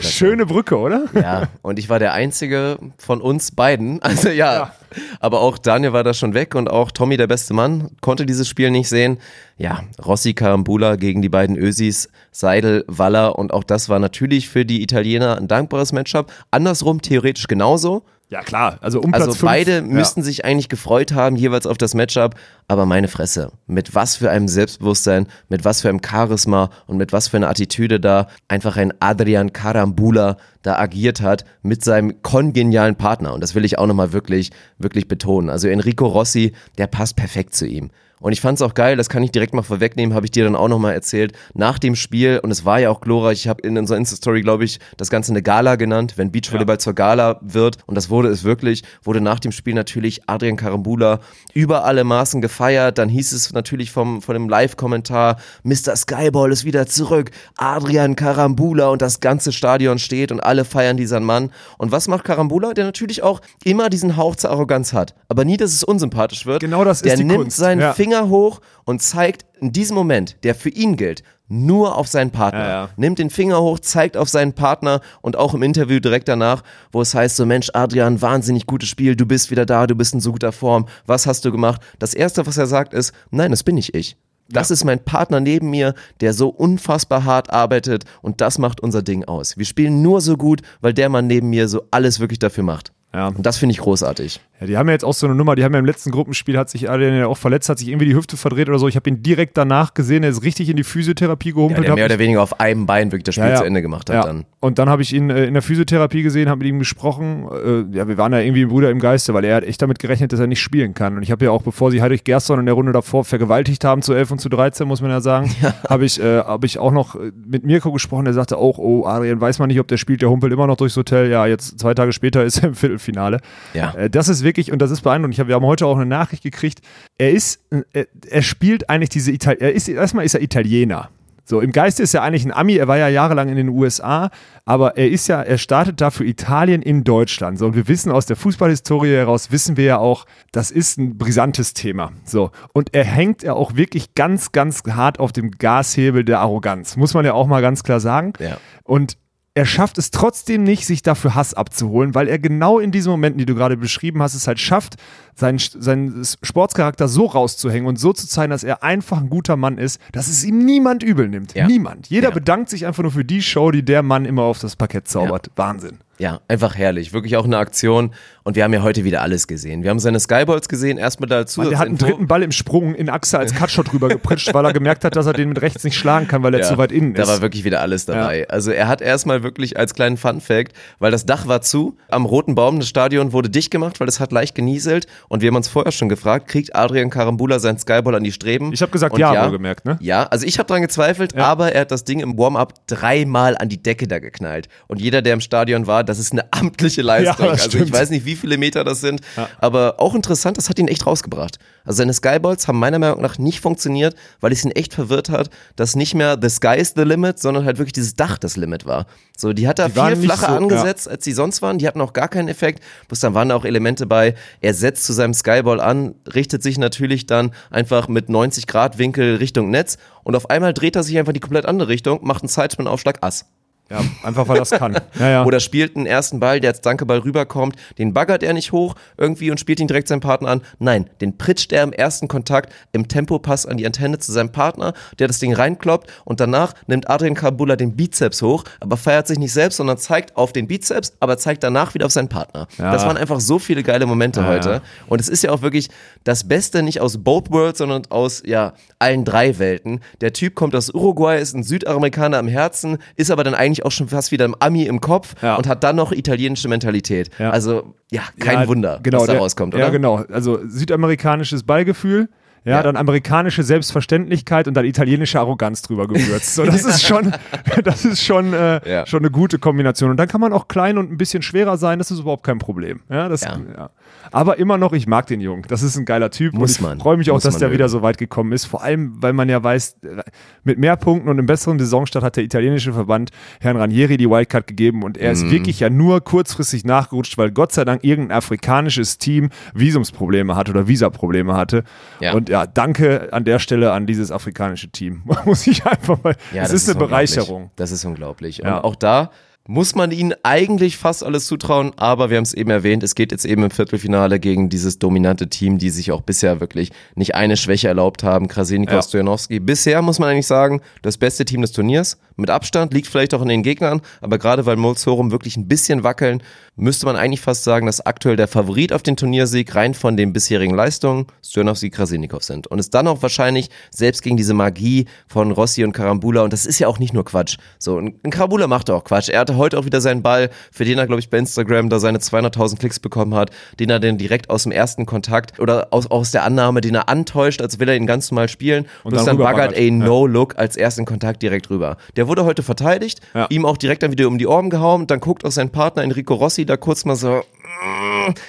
schöne Brücke, oder? Ja, und ich war der Einzige von uns beiden. *laughs* Also ja, aber auch Daniel war da schon weg und auch Tommy, der beste Mann, konnte dieses Spiel nicht sehen. Ja, Rossi Karambula gegen die beiden Ösis, Seidel, Waller und auch das war natürlich für die Italiener ein dankbares Matchup. Andersrum theoretisch genauso. Ja, klar. Also um Platz Also fünf. beide ja. müssten sich eigentlich gefreut haben, jeweils auf das Matchup. Aber meine Fresse, mit was für einem Selbstbewusstsein, mit was für einem Charisma und mit was für einer Attitüde da einfach ein Adrian Karambula da agiert hat mit seinem kongenialen Partner. Und das will ich auch nochmal wirklich, wirklich betonen. Also Enrico Rossi, der passt perfekt zu ihm. Und ich fand es auch geil, das kann ich direkt mal vorwegnehmen, habe ich dir dann auch nochmal erzählt, nach dem Spiel, und es war ja auch glorreich, ich habe in unserer Insta-Story, glaube ich, das Ganze eine Gala genannt, wenn Beachvolleyball zur Gala wird, und das wurde es wirklich, wurde nach dem Spiel natürlich Adrian Karambula über alle Maßen gefeiert, dann hieß es natürlich vom, von dem Live-Kommentar, Mr. Skyball ist wieder zurück, Adrian Karambula und das ganze Stadion steht und alle feiern diesen Mann. Und was macht Karambula? Der natürlich auch immer diesen Hauch zur Arroganz hat, aber nie, dass es unsympathisch wird. Genau das ist Der die nimmt Kunst, seinen ja. Finger hoch und zeigt in diesem Moment, der für ihn gilt, nur auf seinen Partner. Ja, ja. Nimmt den Finger hoch, zeigt auf seinen Partner und auch im Interview direkt danach, wo es heißt so, Mensch, Adrian, wahnsinnig gutes Spiel, du bist wieder da, du bist in so guter Form, was hast du gemacht? Das Erste, was er sagt, ist, nein, das bin nicht ich. Das ist mein Partner neben mir, der so unfassbar hart arbeitet und das macht unser Ding aus. Wir spielen nur so gut, weil der Mann neben mir so alles wirklich dafür macht. Ja. Und das finde ich großartig. Ja, die haben ja jetzt auch so eine Nummer, die haben ja im letzten Gruppenspiel, hat sich Adrian ja auch verletzt, hat sich irgendwie die Hüfte verdreht oder so. Ich habe ihn direkt danach gesehen, er ist richtig in die Physiotherapie Ja, gehumpelt. der hab mehr oder weniger auf einem Bein wirklich das Spiel Ja, ja. zu Ende gemacht hat ja. dann. Und dann habe ich ihn äh, in der Physiotherapie gesehen, habe mit ihm gesprochen. Äh, ja, wir waren da irgendwie ein Bruder im Geiste, weil er hat echt damit gerechnet, dass er nicht spielen kann. Und ich habe ja auch, bevor sie Heidrich Gerstner in der Runde davor vergewaltigt haben, zu 11 und zu 13, muss man ja sagen, habe ich, äh, hab ich auch noch äh, mit Mirko gesprochen. Der sagte auch, oh, Adrian weiß man nicht, ob der spielt, der humpelt immer noch durchs Hotel. Ja, jetzt zwei Tage später *laughs* ist er im Viertelfinale. Ja. Äh, das ist wirklich, und das ist beeindruckend. Ich hab, wir haben heute auch eine Nachricht gekriegt. Er ist, äh, er spielt eigentlich diese Italiener, er ist, erstmal ist er Italiener. So, im Geiste ist er eigentlich ein Ami, er war ja jahrelang in den USA, aber er ist ja, er startet da für Italien in Deutschland. So, und wir wissen aus der Fußballhistorie heraus, wissen wir ja auch, das ist ein brisantes Thema. So, und er hängt ja auch wirklich ganz, ganz hart auf dem Gashebel der Arroganz, muss man ja auch mal ganz klar sagen. Ja. Und er schafft es trotzdem nicht, sich dafür Hass abzuholen, weil er genau in diesen Momenten, die du gerade beschrieben hast, es halt schafft, seinen, seinen Sportscharakter so rauszuhängen und so zu zeigen, dass er einfach ein guter Mann ist, dass es ihm niemand übel nimmt. Ja. Niemand. Jeder Ja. bedankt sich einfach nur für die Show, die der Mann immer auf das Parkett zaubert. Wahnsinn. Ja, einfach herrlich. Wirklich auch eine Aktion. Und wir haben ja heute wieder alles gesehen. Wir haben seine Skyballs gesehen, erstmal dazu. Mann, der hat einen dritten Ball im Sprung in Achse als Cutshot drüber gepritscht, weil er gemerkt hat, dass er den mit rechts nicht schlagen kann, weil er zu weit innen Da ist. war wirklich wieder alles dabei. Also er hat erstmal wirklich als kleinen Fun-Fact, weil das Dach war zu, am roten Baum des Stadion wurde dicht gemacht, weil es hat leicht genieselt. Und wir haben uns vorher schon gefragt, kriegt Adrian Karambula seinen Skyball an die Streben? Ich hab gesagt, Und ja, wohlgemerkt, ne? Ja, also ich habe dran gezweifelt, aber er hat das Ding im Warm-up dreimal an die Decke da geknallt. Und jeder, der im Stadion war, das ist eine amtliche Leistung. Ja, also ich weiß nicht, wie viele Meter das sind, aber auch interessant, das hat ihn echt rausgebracht. Also seine Skyballs haben meiner Meinung nach nicht funktioniert, weil es ihn echt verwirrt hat, dass nicht mehr the sky is the limit, sondern halt wirklich dieses Dach das Limit war. So, die hat er Die viel flacher so- angesetzt, als sie sonst waren. Die hatten auch gar keinen Effekt. Bloß dann waren da auch Elemente bei, er setzt zu seinem Skyball an, richtet sich natürlich dann einfach mit 90 Grad Winkel Richtung Netz und auf einmal dreht er sich einfach in die komplett andere Richtung, macht einen Sidespin-Aufschlag, Ass. Ja, einfach weil er es kann. *laughs* Ja, ja. Oder spielt einen ersten Ball, der als Dankeball rüberkommt, den baggert er nicht hoch irgendwie und spielt ihn direkt seinem Partner an. Nein, den pritscht er im ersten Kontakt im Tempopass an die Antenne zu seinem Partner, der das Ding reinkloppt und danach nimmt Adrian Kabula den Bizeps hoch, aber feiert sich nicht selbst, sondern zeigt auf den Bizeps, aber zeigt danach wieder auf seinen Partner. Ja. Das waren einfach so viele geile Momente heute. Und es ist ja auch wirklich das Beste nicht aus both worlds, sondern aus ja allen drei Welten. Der Typ kommt aus Uruguay, ist ein Südamerikaner am Herzen, ist aber dann eigentlich auch schon fast wieder ein Ami im Kopf Ja. und hat dann noch italienische Mentalität. Ja. Also ja, kein Ja, Wunder, genau, was da der- rauskommt, oder? Ja, genau. Also südamerikanisches Ballgefühl. Ja, Ja. dann amerikanische Selbstverständlichkeit und dann italienische Arroganz drüber gewürzt. So, das ist schon, *laughs* das ist schon, äh, Ja. schon eine gute Kombination. Und dann kann man auch klein und ein bisschen schwerer sein, das ist überhaupt kein Problem. Ja, das, Ja. Ja. Aber immer noch, ich mag den Jungen. Das ist ein geiler Typ. Muss und ich man. freue mich auch, dass man der mögen. wieder so weit gekommen ist. Vor allem, weil man ja weiß, mit mehr Punkten und einem besseren Saisonstart hat der italienische Verband Herrn Ranieri die Wildcard gegeben und er Mhm. ist wirklich ja nur kurzfristig nachgerutscht, weil Gott sei Dank irgendein afrikanisches Team Visumsprobleme hatte oder Visaprobleme hatte. Ja. Und ja, danke an der Stelle an dieses afrikanische Team. *laughs* Muss ich einfach mal. Ja, es das ist, eine unglaublich. Bereicherung. Das ist unglaublich. Ja. Und auch da muss man ihnen eigentlich fast alles zutrauen, aber wir haben es eben erwähnt, es geht jetzt eben im Viertelfinale gegen dieses dominante Team, die sich auch bisher wirklich nicht eine Schwäche erlaubt haben, Krasilnikov, Ja. Stojanowski. Bisher muss man eigentlich sagen, das beste Team des Turniers. Mit Abstand liegt vielleicht auch in den Gegnern, aber gerade weil Molzorum wirklich ein bisschen wackeln, müsste man eigentlich fast sagen, dass aktuell der Favorit auf den Turniersieg rein von den bisherigen Leistungen Stojanowski, Krasilnikov sind. Und es dann auch wahrscheinlich selbst gegen diese Magie von Rossi und Karambula, und das ist ja auch nicht nur Quatsch. So, ein Karambula macht auch Quatsch. Er hatte heute auch wieder seinen Ball, für den er, glaube ich, bei Instagram da seine 200.000 Klicks bekommen hat, den er dann direkt aus dem ersten Kontakt oder aus, aus der Annahme, den er antäuscht, als will er ihn ganz normal spielen. Und dann dann baggert ey No-Look als ersten Kontakt direkt rüber. Der wurde heute verteidigt, Ja. ihm auch direkt dann wieder um die Ohren gehauen, dann guckt auch sein Partner Enrico Rossi da kurz mal so,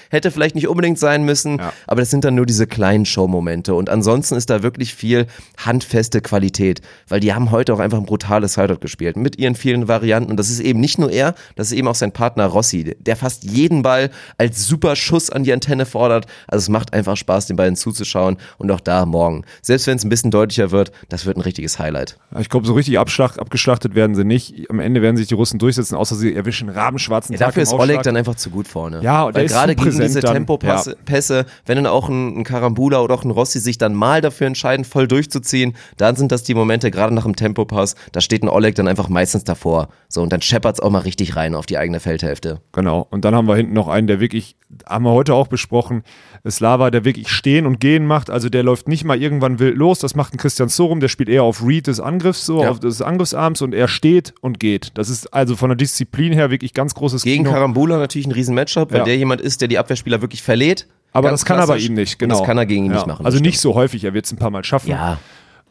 hätte vielleicht nicht unbedingt sein müssen, Ja. aber das sind dann nur diese kleinen Showmomente und ansonsten ist da wirklich viel handfeste Qualität, weil die haben heute auch einfach ein brutales Sideout gespielt mit ihren vielen Varianten und das ist eben nicht nur er, das ist eben auch sein Partner Rossi, der fast jeden Ball als super Schuss an die Antenne fordert, also es macht einfach Spaß, den beiden zuzuschauen und auch da morgen, selbst wenn es ein bisschen deutlicher wird, das wird ein richtiges Highlight. Ich glaube, so richtig abgeschlachtet werden sie nicht. Am Ende werden sich die Russen durchsetzen, außer sie erwischen rabenschwarzen Ja, Tag dafür ist Oleg Dann einfach zu gut vorne. Ja, und Weil gerade gegen diese. Tempopässe, Pässe, wenn dann auch ein, ein Karambula oder auch ein Rossi sich dann mal dafür entscheiden, voll durchzuziehen, dann sind das die Momente, gerade nach dem Tempopass, da steht ein Oleg dann einfach meistens davor. So, und dann scheppert's auch mal richtig rein auf die eigene Feldhälfte. Genau. Und dann haben wir hinten noch einen, der wirklich, haben wir heute auch besprochen, Slava, der wirklich stehen und gehen macht. Also der läuft nicht mal irgendwann wild los. Das macht ein Christian Sorum, der spielt eher auf Read des Angriffs, so Ja. auf des Angriffsarms und er steht und geht. Das ist also von der Disziplin her wirklich ganz großes Gegen Kino. Karambula natürlich ein riesen Matchup, weil Ja. der jemand ist, der die Abwehrspieler wirklich verlädt. Aber das kann er bei ihm nicht, genau. Das kann er gegen ihn Ja. nicht machen. Also nicht so häufig, er wird es ein paar Mal schaffen. Ja.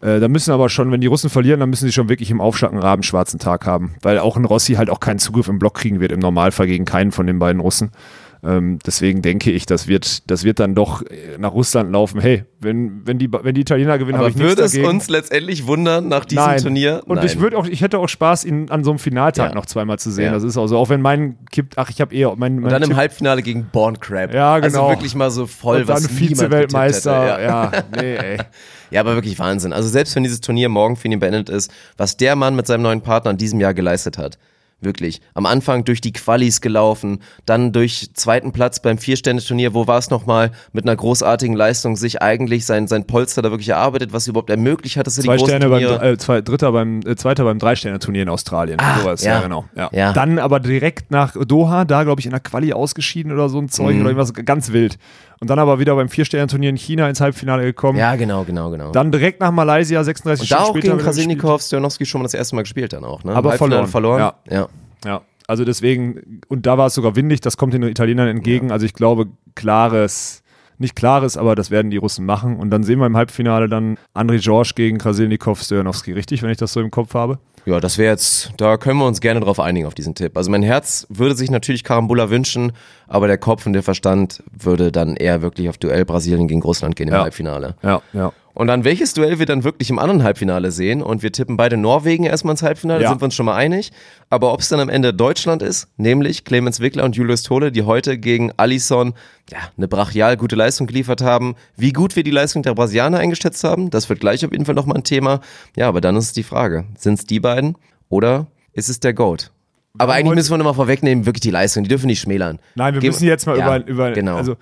Äh, da müssen aber schon, wenn die Russen verlieren, dann müssen sie schon wirklich im Aufschlag einen rabenschwarzen Tag haben. Weil auch ein Rossi halt auch keinen Zugriff im Block kriegen wird, im Normalfall gegen keinen von den beiden Russen. Ähm, deswegen denke ich, das wird, das wird dann doch äh, nach Russland laufen. Hey, wenn, wenn, die, wenn die Italiener gewinnen, habe ich nichts würde es dagegen. uns letztendlich wundern nach diesem Nein. Turnier? Und Nein. ich würde auch, ich hätte auch Spaß, ihn an so einem Finaltag Ja. noch zweimal zu sehen. Ja. Das ist auch so. Auch wenn mein kippt, ach, ich habe eher mein, mein Und dann im Tipp- Halbfinale gegen Born Crab. Ja, genau. Also wirklich mal so voll, und dann was Vize-Weltmeister. hätte. Ja. *laughs* nee, ey. Ja, aber wirklich Wahnsinn. Also selbst wenn dieses Turnier morgen für ihn beendet ist, was der Mann mit seinem neuen Partner in diesem Jahr geleistet hat. Wirklich. Am Anfang durch die Qualis gelaufen, dann durch zweiten Platz beim Vier-Stände-Turnier, wo war es nochmal, mit einer großartigen Leistung sich eigentlich sein, sein Polster da wirklich erarbeitet, was überhaupt ermöglicht hat, dass er die großen Sterne beim, äh, zwei, Dritter beim, äh, Zweiter beim Drei-Sterne-Turnier in Australien. Ah, sowas, ja. ja, genau. Ja. Ja. Dann aber direkt nach Doha, da glaube ich in der Quali ausgeschieden oder so ein Zeug Mhm. oder irgendwas ganz wild. Und dann aber wieder beim Vier-Sterne-Turnier in China ins Halbfinale gekommen. Ja, genau, genau, genau. Dann direkt nach Malaysia, 36 und da Stunden auch später gegen. Krasilnikov, Stojanowski schon mal das erste Mal gespielt dann auch, ne? Aber Halbfinale verloren. verloren. Ja. Ja, also deswegen, und da war es sogar windig, das kommt den Italienern entgegen. Also ich glaube, klares, nicht klares, aber das werden die Russen machen. Und dann sehen wir im Halbfinale dann Andrei George gegen Krasilnikov, Stojanowski, richtig, wenn ich das so im Kopf habe? Ja, das wäre jetzt, da können wir uns gerne drauf einigen auf diesen Tipp. Also mein Herz würde sich natürlich Karambula wünschen, aber der Kopf und der Verstand würde dann eher wirklich auf Duell Brasilien gegen Russland gehen im Ja. Halbfinale. Ja, ja. Und dann welches Duell wir dann wirklich im anderen Halbfinale sehen und wir tippen beide Norwegen erstmal ins Halbfinale, Ja. sind wir uns schon mal einig. Aber ob es dann am Ende Deutschland ist, nämlich Clemens Wickler und Julius Tole, die heute gegen Alisson ja, eine brachial gute Leistung geliefert haben. Wie gut wir die Leistung der Brasilianer eingeschätzt haben, das wird gleich auf jeden Fall nochmal ein Thema. Ja, aber dann ist es die Frage, sind es die beiden oder ist es der Goat? Aber eigentlich müssen wir nochmal vorwegnehmen, wirklich die Leistung, die dürfen nicht schmälern. Nein, wir Gehen- müssen jetzt mal Ja, über, über genau. also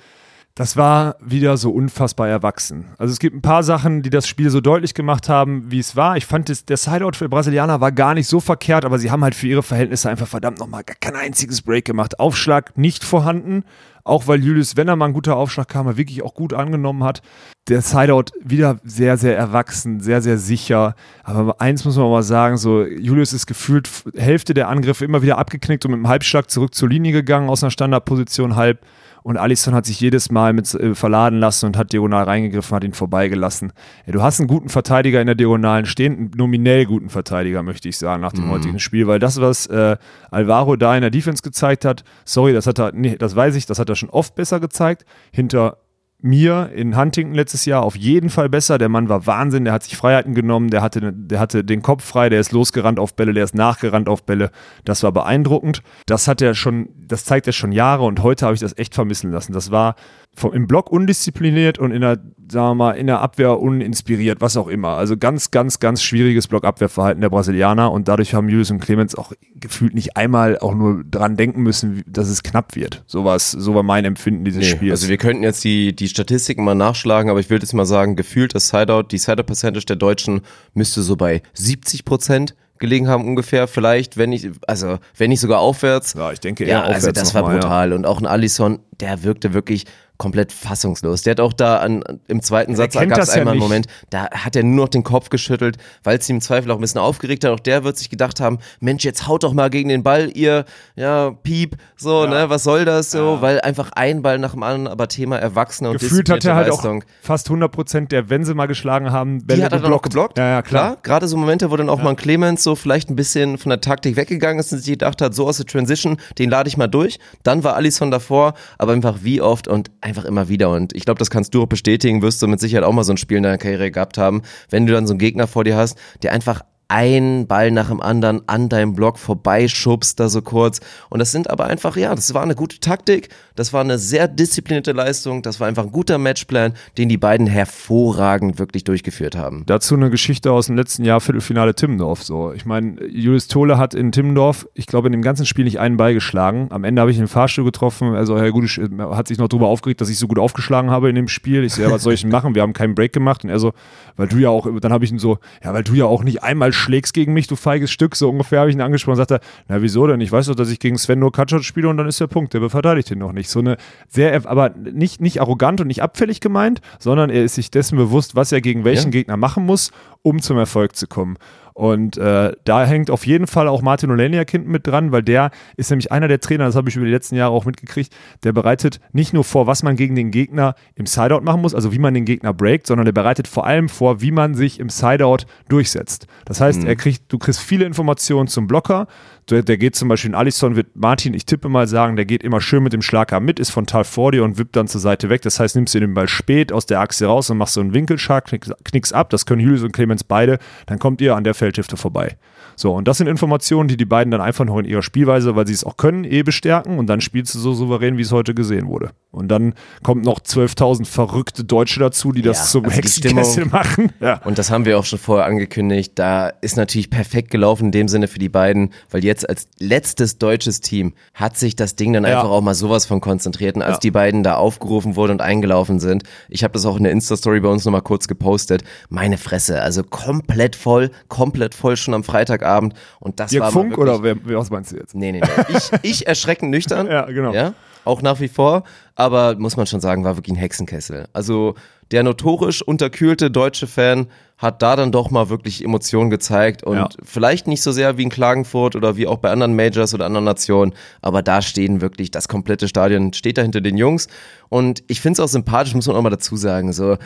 das war wieder so unfassbar erwachsen. Also es gibt ein paar Sachen, die das Spiel so deutlich gemacht haben, wie es war. Ich fand, der Sideout für Brasilianer war gar nicht so verkehrt, aber sie haben halt für ihre Verhältnisse einfach verdammt nochmal kein einziges Break gemacht. Aufschlag nicht vorhanden, auch weil Julius, wenn er mal ein guter Aufschlag kam, er wirklich auch gut angenommen hat. Der Sideout wieder sehr, sehr erwachsen, sehr, sehr sicher. Aber eins muss man mal sagen, so Julius ist gefühlt Hälfte der Angriffe immer wieder abgeknickt und mit einem Halbschlag zurück zur Linie gegangen aus einer Standardposition halb. Und Alisson hat sich jedes Mal mit äh, verladen lassen und hat diagonal reingegriffen, hat ihn vorbeigelassen. Ja, du hast einen guten Verteidiger in der Diagonalen stehen, einen nominell guten Verteidiger, möchte ich sagen, nach dem heutigen Spiel, weil das, was äh, Alvaro da in der Defense gezeigt hat, sorry, das hat er, nee, das weiß ich, das hat er schon oft besser gezeigt. Hinter mir in Huntington letztes Jahr auf jeden Fall besser. Der Mann war Wahnsinn, der hat sich Freiheiten genommen, der hatte, der hatte den Kopf frei, der ist losgerannt auf Bälle, der ist nachgerannt auf Bälle. Das war beeindruckend. Das hat er schon, das zeigt er schon Jahre und heute habe ich das echt vermissen lassen. Das war vom, im Block undiszipliniert und in der, sagen wir mal, in der Abwehr uninspiriert, was auch immer. Also ganz, ganz, ganz schwieriges Blockabwehrverhalten der Brasilianer und dadurch haben Julius und Clemens auch gefühlt nicht einmal auch nur dran denken müssen, dass es knapp wird. So war so war mein Empfinden dieses Nee, Spiels. Also wir könnten jetzt die, die Statistiken mal nachschlagen, aber ich würde jetzt mal sagen, gefühlt das Sideout, die Sideout-Percentage der Deutschen müsste so bei 70 Prozent gelegen haben ungefähr, vielleicht, wenn nicht, also wenn nicht sogar aufwärts. Ja, ich denke Ja, eher also aufwärts das noch war mal, ja. brutal. Und auch ein Alisson, der wirkte wirklich komplett fassungslos. Der hat auch da an, im zweiten Satz, da gab es das ja einmal einen. Moment, da hat er nur noch den Kopf geschüttelt, weil es ihm im Zweifel auch ein bisschen aufgeregt hat. Auch der wird sich gedacht haben, Mensch, jetzt haut doch mal gegen den Ball, ihr, ja, Piep, so, ne, was soll das so? Weil einfach ein Ball nach dem anderen, aber Thema Erwachsene und Gefühlt hat er halt Leistung. auch fast 100 Prozent der, wenn sie mal geschlagen haben, Bälle Die hat er dann auch geblockt. Ja, ja, klar. Gerade so Momente, wo dann auch mal ein Clemens so vielleicht ein bisschen von der Taktik weggegangen ist und sich gedacht hat, so aus der Transition, den lade ich mal durch. Dann war Alisson davor, aber einfach wie oft und einfach immer wieder. Und ich glaube, das kannst du auch bestätigen, wirst du mit Sicherheit auch mal so ein Spiel in deiner Karriere gehabt haben, wenn du dann so einen Gegner vor dir hast, der einfach ein Ball nach dem anderen an deinem Block vorbeischubst da so kurz. Und das sind aber einfach, ja, das war eine gute Taktik, das war eine sehr disziplinierte Leistung, das war einfach ein guter Matchplan, den die beiden hervorragend wirklich durchgeführt haben. Dazu eine Geschichte aus dem letzten Jahr, Viertelfinale Timmendorf. So. Ich meine, Julius Tole hat in Timmendorf, ich glaube, in dem ganzen Spiel nicht einen Ball geschlagen. Am Ende habe ich im Fahrstuhl getroffen. Also, Herr Gudisch äh, hat sich noch darüber aufgeregt, dass ich so gut aufgeschlagen habe in dem Spiel. Ich ja, was soll ich denn machen? Wir haben keinen Break gemacht. Und er so, weil du ja auch, dann habe ich ihn so, ja, weil du ja auch nicht einmal schlägst gegen mich, du feiges Stück. So ungefähr habe ich ihn angesprochen und sagte, na, wieso denn? Ich weiß doch, dass ich gegen Sven nur Katschot spiele und dann ist der Punkt. Der verteidigt ihn noch nicht. So eine sehr, aber nicht, nicht arrogant und nicht abfällig gemeint, sondern er ist sich dessen bewusst, was er gegen welchen Ja. Gegner machen muss, um zum Erfolg zu kommen. Und äh, da hängt auf jeden Fall auch Martin Oleniak hinten mit dran, weil der ist nämlich einer der Trainer, das habe ich über die letzten Jahre auch mitgekriegt, der bereitet nicht nur vor, was man gegen den Gegner im Sideout machen muss, also wie man den Gegner breakt, sondern der bereitet vor allem vor, wie man sich im Sideout durchsetzt. Das heißt, er kriegt, du kriegst viele Informationen zum Blocker. Der, der geht zum Beispiel in Alisson, wird Martin, ich tippe mal sagen, der geht immer schön mit dem Schlagarm mit, ist frontal vor dir und wippt dann zur Seite weg. Das heißt, nimmst du den Ball spät aus der Achse raus und machst so einen Winkelschlag, knickst, knickst ab. Das können Julius und Clemens beide. Dann kommt ihr an der Feldhüfte vorbei. So, und das sind Informationen, die die beiden dann einfach noch in ihrer Spielweise, weil sie es auch können, eh bestärken und dann spielst du so souverän, wie es heute gesehen wurde. Und dann kommt noch 12.000 verrückte Deutsche dazu, die das Ja, zum also Hexenkessel machen. Ja. Und das haben wir auch schon vorher angekündigt. Da ist natürlich perfekt gelaufen in dem Sinne für die beiden, weil die jetzt als letztes deutsches Team hat sich das Ding dann Ja. einfach auch mal sowas von konzentriert. Und als Ja. die beiden da aufgerufen wurden und eingelaufen sind, ich habe das auch in der Insta-Story bei uns nochmal kurz gepostet, meine Fresse, also komplett voll, komplett voll schon am Freitagabend. Und das Dirk war Funk wirklich, oder wer, was meinst du jetzt? Nee, nee, nee. Ich, *laughs* ich erschreckend nüchtern. Ja, genau. Ja, auch nach wie vor. Aber muss man schon sagen, war wirklich ein Hexenkessel. Also der notorisch unterkühlte deutsche Fan hat da dann doch mal wirklich Emotionen gezeigt und Ja. vielleicht nicht so sehr wie in Klagenfurt oder wie auch bei anderen Majors oder anderen Nationen, aber da stehen wirklich, das komplette Stadion steht da hinter den Jungs und ich finde es auch sympathisch, muss man auch mal dazu sagen, so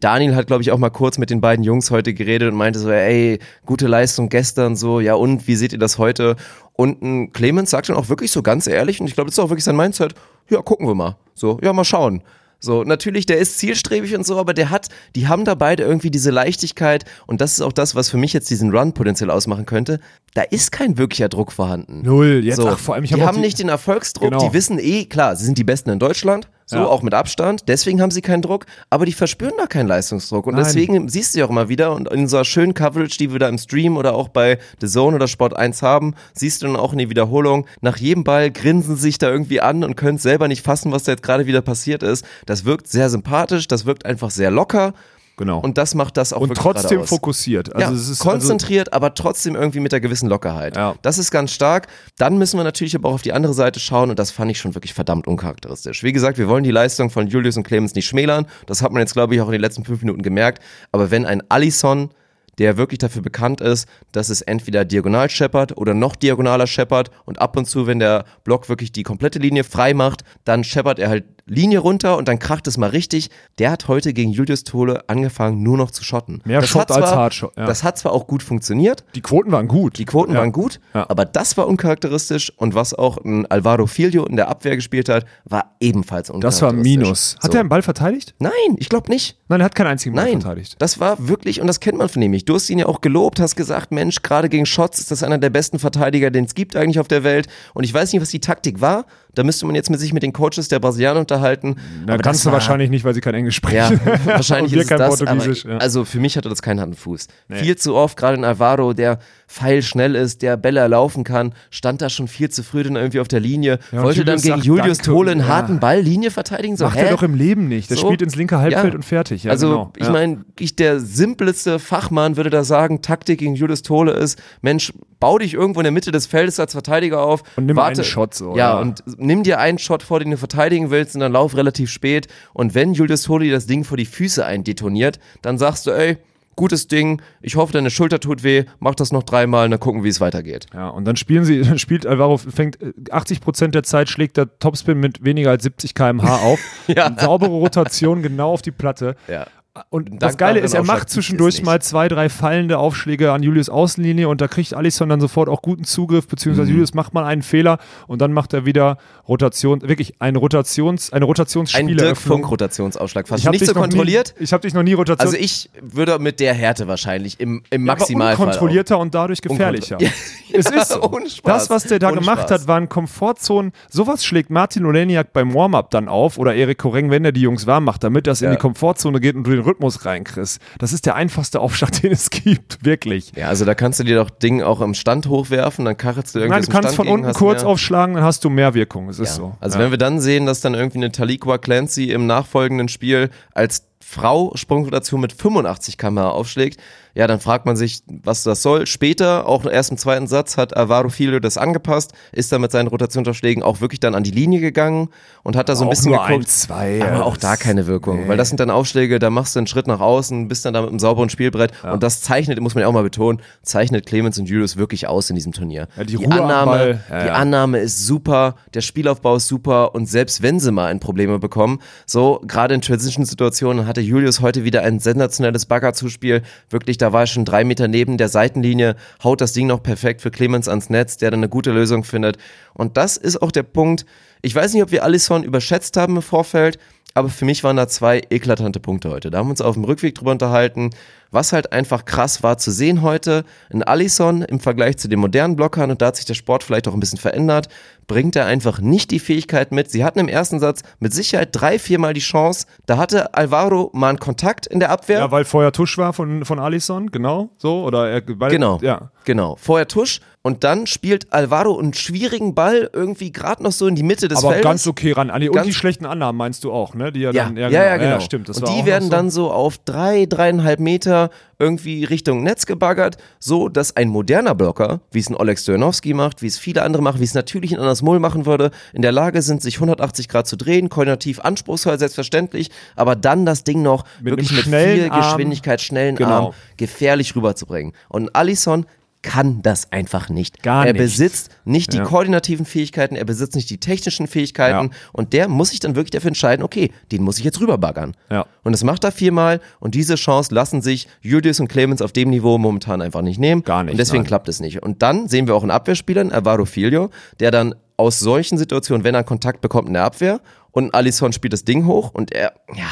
Daniel hat glaube ich auch mal kurz mit den beiden Jungs heute geredet und meinte so, ey, gute Leistung gestern so, ja und, wie seht ihr das heute? Und ein Clemens sagt dann auch wirklich so ganz ehrlich und ich glaube, das ist auch wirklich sein Mindset, ja, gucken wir mal, so, ja, mal schauen. So, natürlich, der ist zielstrebig und so, aber der hat, die haben da beide irgendwie diese Leichtigkeit und das ist auch das, was für mich jetzt diesen Run potenziell ausmachen könnte. Da ist kein wirklicher Druck vorhanden. Null. Jetzt, So, ach, vor allem, ich die hab auch haben nicht den Erfolgsdruck, Genau. die wissen eh, klar, sie sind die Besten in Deutschland, so Ja. auch mit Abstand, deswegen haben sie keinen Druck, aber die verspüren da keinen Leistungsdruck und Nein. deswegen siehst du ja auch immer wieder und in unserer schönen Coverage, die wir da im Stream oder auch bei The Zone oder Sport 1 haben, siehst du dann auch in der Wiederholung, nach jedem Ball grinsen sie sich da irgendwie an und können selber nicht fassen, was da jetzt gerade wieder passiert ist. Das wirkt sehr sympathisch, das wirkt einfach sehr locker Genau. und das macht das auch und trotzdem fokussiert. Also ja, es ist also, konzentriert, aber trotzdem irgendwie mit der gewissen Lockerheit. Ja. Das ist ganz stark. Dann müssen wir natürlich aber auch auf die andere Seite schauen und das fand ich schon wirklich verdammt uncharakteristisch. Wie gesagt, wir wollen die Leistung von Julius und Clemens nicht schmälern. Das hat man jetzt, glaube ich, auch in den letzten fünf Minuten gemerkt. Aber wenn ein Alisson der wirklich dafür bekannt ist, dass es entweder diagonal scheppert oder noch diagonaler scheppert und ab und zu, wenn der Block wirklich die komplette Linie frei macht, dann scheppert er halt Linie runter und dann kracht es mal richtig. Der hat heute gegen Julius Tole angefangen, nur noch zu schotten. Mehr das Shot hat zwar, als Hardshot, ja. Das hat zwar auch gut funktioniert, die Quoten waren gut. die Quoten Ja. waren gut, Ja. aber das war uncharakteristisch und was auch ein Alvaro Filio in der Abwehr gespielt hat, war ebenfalls Das uncharakteristisch. war Minus. Hat so. er den Ball verteidigt? Nein, ich glaube nicht. Nein, er hat keinen einzigen Ball Nein, verteidigt. das war wirklich, und das kennt man von ihm nicht. Du hast ihn ja auch gelobt, hast gesagt, Mensch, gerade gegen Shots ist das einer der besten Verteidiger, den es gibt eigentlich auf der Welt. Und ich weiß nicht, was die Taktik war. Da müsste man jetzt mit sich mit den Coaches der Brasilianer unterhalten. Da Aber kannst du war- wahrscheinlich nicht, weil sie kein Englisch ja, *laughs* sprechen. wahrscheinlich Und wir ist kein das, Portugiesisch. aber, ja. also für mich hatte das keinen Hand und Fuß. Viel zu oft, gerade in Alvaro, der feilschnell ist, der Bälle laufen kann, stand da schon viel zu früh dann irgendwie auf der Linie, Ja, wollte dann gegen sagt, Julius. Tole einen Ja. harten Ball Linie verteidigen. So, Macht hä? er doch im Leben nicht. Der So. spielt ins linke Halbfeld Ja. und fertig. Also, genau. ich meine, ich, der simpelste Fachmann würde da sagen, Taktik gegen Julius Tole ist, Mensch, bau dich irgendwo in der Mitte des Feldes als Verteidiger auf. Und nimm warte, einen Shot so, Ja, ja. und nimm dir einen Shot vor, den du verteidigen willst und dann lauf relativ spät. Und wenn Julius Tole dir das Ding vor die Füße eindetoniert, dann sagst du, ey, gutes Ding, ich hoffe, deine Schulter tut weh, mach das noch dreimal und dann gucken, wie es weitergeht. Ja, und dann spielen sie, *laughs* dann spielt Alvaro, fängt äh, 80% der Zeit schlägt der Topspin mit weniger als 70 km/h auf. *laughs* Ja. Saubere Rotation genau auf die Platte. Ja. Und das dankbaren Geile ist, er macht zwischendurch mal zwei, drei fallende Aufschläge an Julius Außenlinie und da kriegt Alisson dann sofort auch guten Zugriff, beziehungsweise Mhm. Julius macht mal einen Fehler und dann macht er wieder Rotation, wirklich eine Rotations, eine Ein Rotationssspieleröffnung. Dirk Funk-Rotationsaufschlag. Fast Ich hab nicht so kontrolliert. Nie, ich habe dich noch nie Rotation. Also ich würde mit der Härte wahrscheinlich im, im Ja, Maximalfall. auch. unkontrollierter und dadurch gefährlicher. Ja, *laughs* es ja, ist so. *laughs* Das, was der da gemacht Spaß. hat, waren Komfortzonen. Sowas schlägt Martin Oleniak beim Warm-Up dann auf oder Erik Koreng, wenn er die Jungs warm macht, damit das in Ja. die Komfortzone geht und du den Rhythmus reinkriegst. Das ist der einfachste Aufschlag, *laughs* den es gibt, wirklich. Ja, also da kannst du dir doch Ding auch im Stand hochwerfen, dann kachelst du irgendwie Nein, du kannst Stand von gegen, unten kurz mehr- aufschlagen, dann hast du mehr Wirkung. Es ist Ja. so. Also ja. wenn wir dann sehen, dass dann irgendwie eine Taliqua Clancy im nachfolgenden Spiel als Frau Sprungrotation mit 85 km aufschlägt, ja, dann fragt man sich, was das soll. Später, auch erst im zweiten Satz, hat Alvaro Filio das angepasst, ist dann mit seinen Rotationsaufschlägen auch wirklich dann an die Linie gegangen und hat da so ein Auch bisschen nur geguckt. ein, zwei, aber ja, auch da keine Wirkung, nee. weil das sind dann Aufschläge, da machst du einen Schritt nach außen, bist dann da mit einem sauberen Spielbrett und das zeichnet, muss man ja auch mal betonen, zeichnet Clemens und Julius wirklich aus in diesem Turnier. Ja, die am Annahme, ja, die ja. Annahme ist super, der Spielaufbau ist super und selbst wenn sie mal ein Probleme bekommen, so gerade in Transition-Situationen hatte Julius heute wieder ein sensationelles Baggerzuspiel. Wirklich, da war er schon drei Meter neben der Seitenlinie, haut das Ding noch perfekt für Clemens ans Netz, der dann eine gute Lösung findet. Und das ist auch der Punkt. Ich weiß nicht, ob wir Alisson überschätzt haben im Vorfeld, aber für mich waren da zwei eklatante Punkte heute. Da haben wir uns auf dem Rückweg drüber unterhalten, was halt einfach krass war zu sehen heute. Ein Alisson im Vergleich zu den modernen Blockern, und da hat sich der Sport vielleicht auch ein bisschen verändert, bringt er einfach nicht die Fähigkeit mit. Sie hatten im ersten Satz mit Sicherheit drei, viermal die Chance. Da hatte Alvaro mal einen Kontakt in der Abwehr. ja, weil vorher Tusch war von, von Alisson, genau, so, oder er, weil, Genau. Ja. Genau. Vorher Tusch und dann spielt Alvaro einen schwierigen Ball irgendwie gerade noch so in die Mitte des Aber Feldes. ganz okay ran. Und Ganz- die schlechten Annahmen meinst du auch, ne? Die ja, Ja, dann, ja, ja, genau. stimmt. Das und war die auch werden so. dann so auf drei, dreieinhalb Meter irgendwie Richtung Netz gebaggert, so dass ein moderner Blocker, wie es ein Oleg Stojanowski macht, wie es viele andere machen, wie es natürlich ein Anders Mull machen würde, in der Lage sind, sich 180 Grad zu drehen, koordinativ anspruchsvoll, selbstverständlich, aber dann das Ding noch Mit wirklich mit viel. Geschwindigkeit, schnellen Genau. Arm gefährlich rüberzubringen. Und Alisson kann das einfach nicht. Gar er nicht. besitzt nicht die Ja. koordinativen Fähigkeiten, er besitzt nicht die technischen Fähigkeiten Ja. und der muss sich dann wirklich dafür entscheiden, okay, den muss ich jetzt rüberbaggern. Ja. Und das macht er viermal und diese Chance lassen sich Julius und Clemens auf dem Niveau momentan einfach nicht nehmen. Gar nicht, Und deswegen nein. klappt es nicht. Und dann sehen wir auch einen Abwehrspieler, einen Alvaro Filio, der dann aus solchen Situationen, wenn er Kontakt bekommt in der Abwehr und Alisson spielt das Ding hoch und er, ja,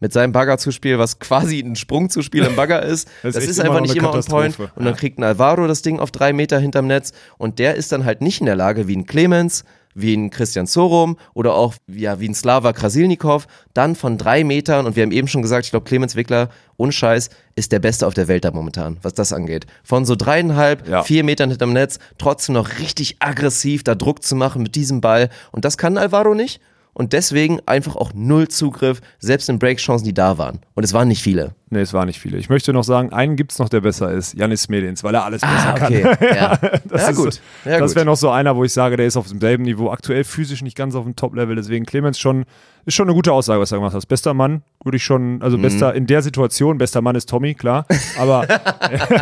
mit seinem Baggerzuspiel, was quasi ein Sprungzuspiel im Bagger ist, *laughs* Das das, ist einfach nicht immer on point. Und dann kriegt ein Alvaro das Ding auf drei Meter hinterm Netz und der ist dann halt nicht in der Lage, wie ein Clemens, wie ein Christian Sorum oder auch ja, wie ein Slava Krasilnikov, dann von drei Metern, und wir haben eben schon gesagt, ich glaube, Clemens Wickler, unscheiß, ist der Beste auf der Welt da momentan, was das angeht. Von so dreieinhalb, Ja. vier Metern hinterm Netz, trotzdem noch richtig aggressiv da Druck zu machen mit diesem Ball. Und das kann Alvaro nicht. Und deswegen einfach auch null Zugriff, selbst in Breakchancen, die da waren. Und es waren nicht viele. Nee, es waren nicht viele. Ich möchte noch sagen, einen gibt es noch, der besser ist. Janis Medins, weil er alles besser Ah, okay. kann. *laughs* Ja, Das ja ist gut. Ja, das wäre noch so einer, wo ich sage, der ist auf demselben Niveau. Aktuell physisch nicht ganz auf dem Top-Level. Deswegen Clemens schon, ist schon eine gute Aussage, was du gemacht hast. Bester Mann, würde ich schon, Mhm. also bester in der Situation, bester Mann ist Tommy, klar. Aber *laughs*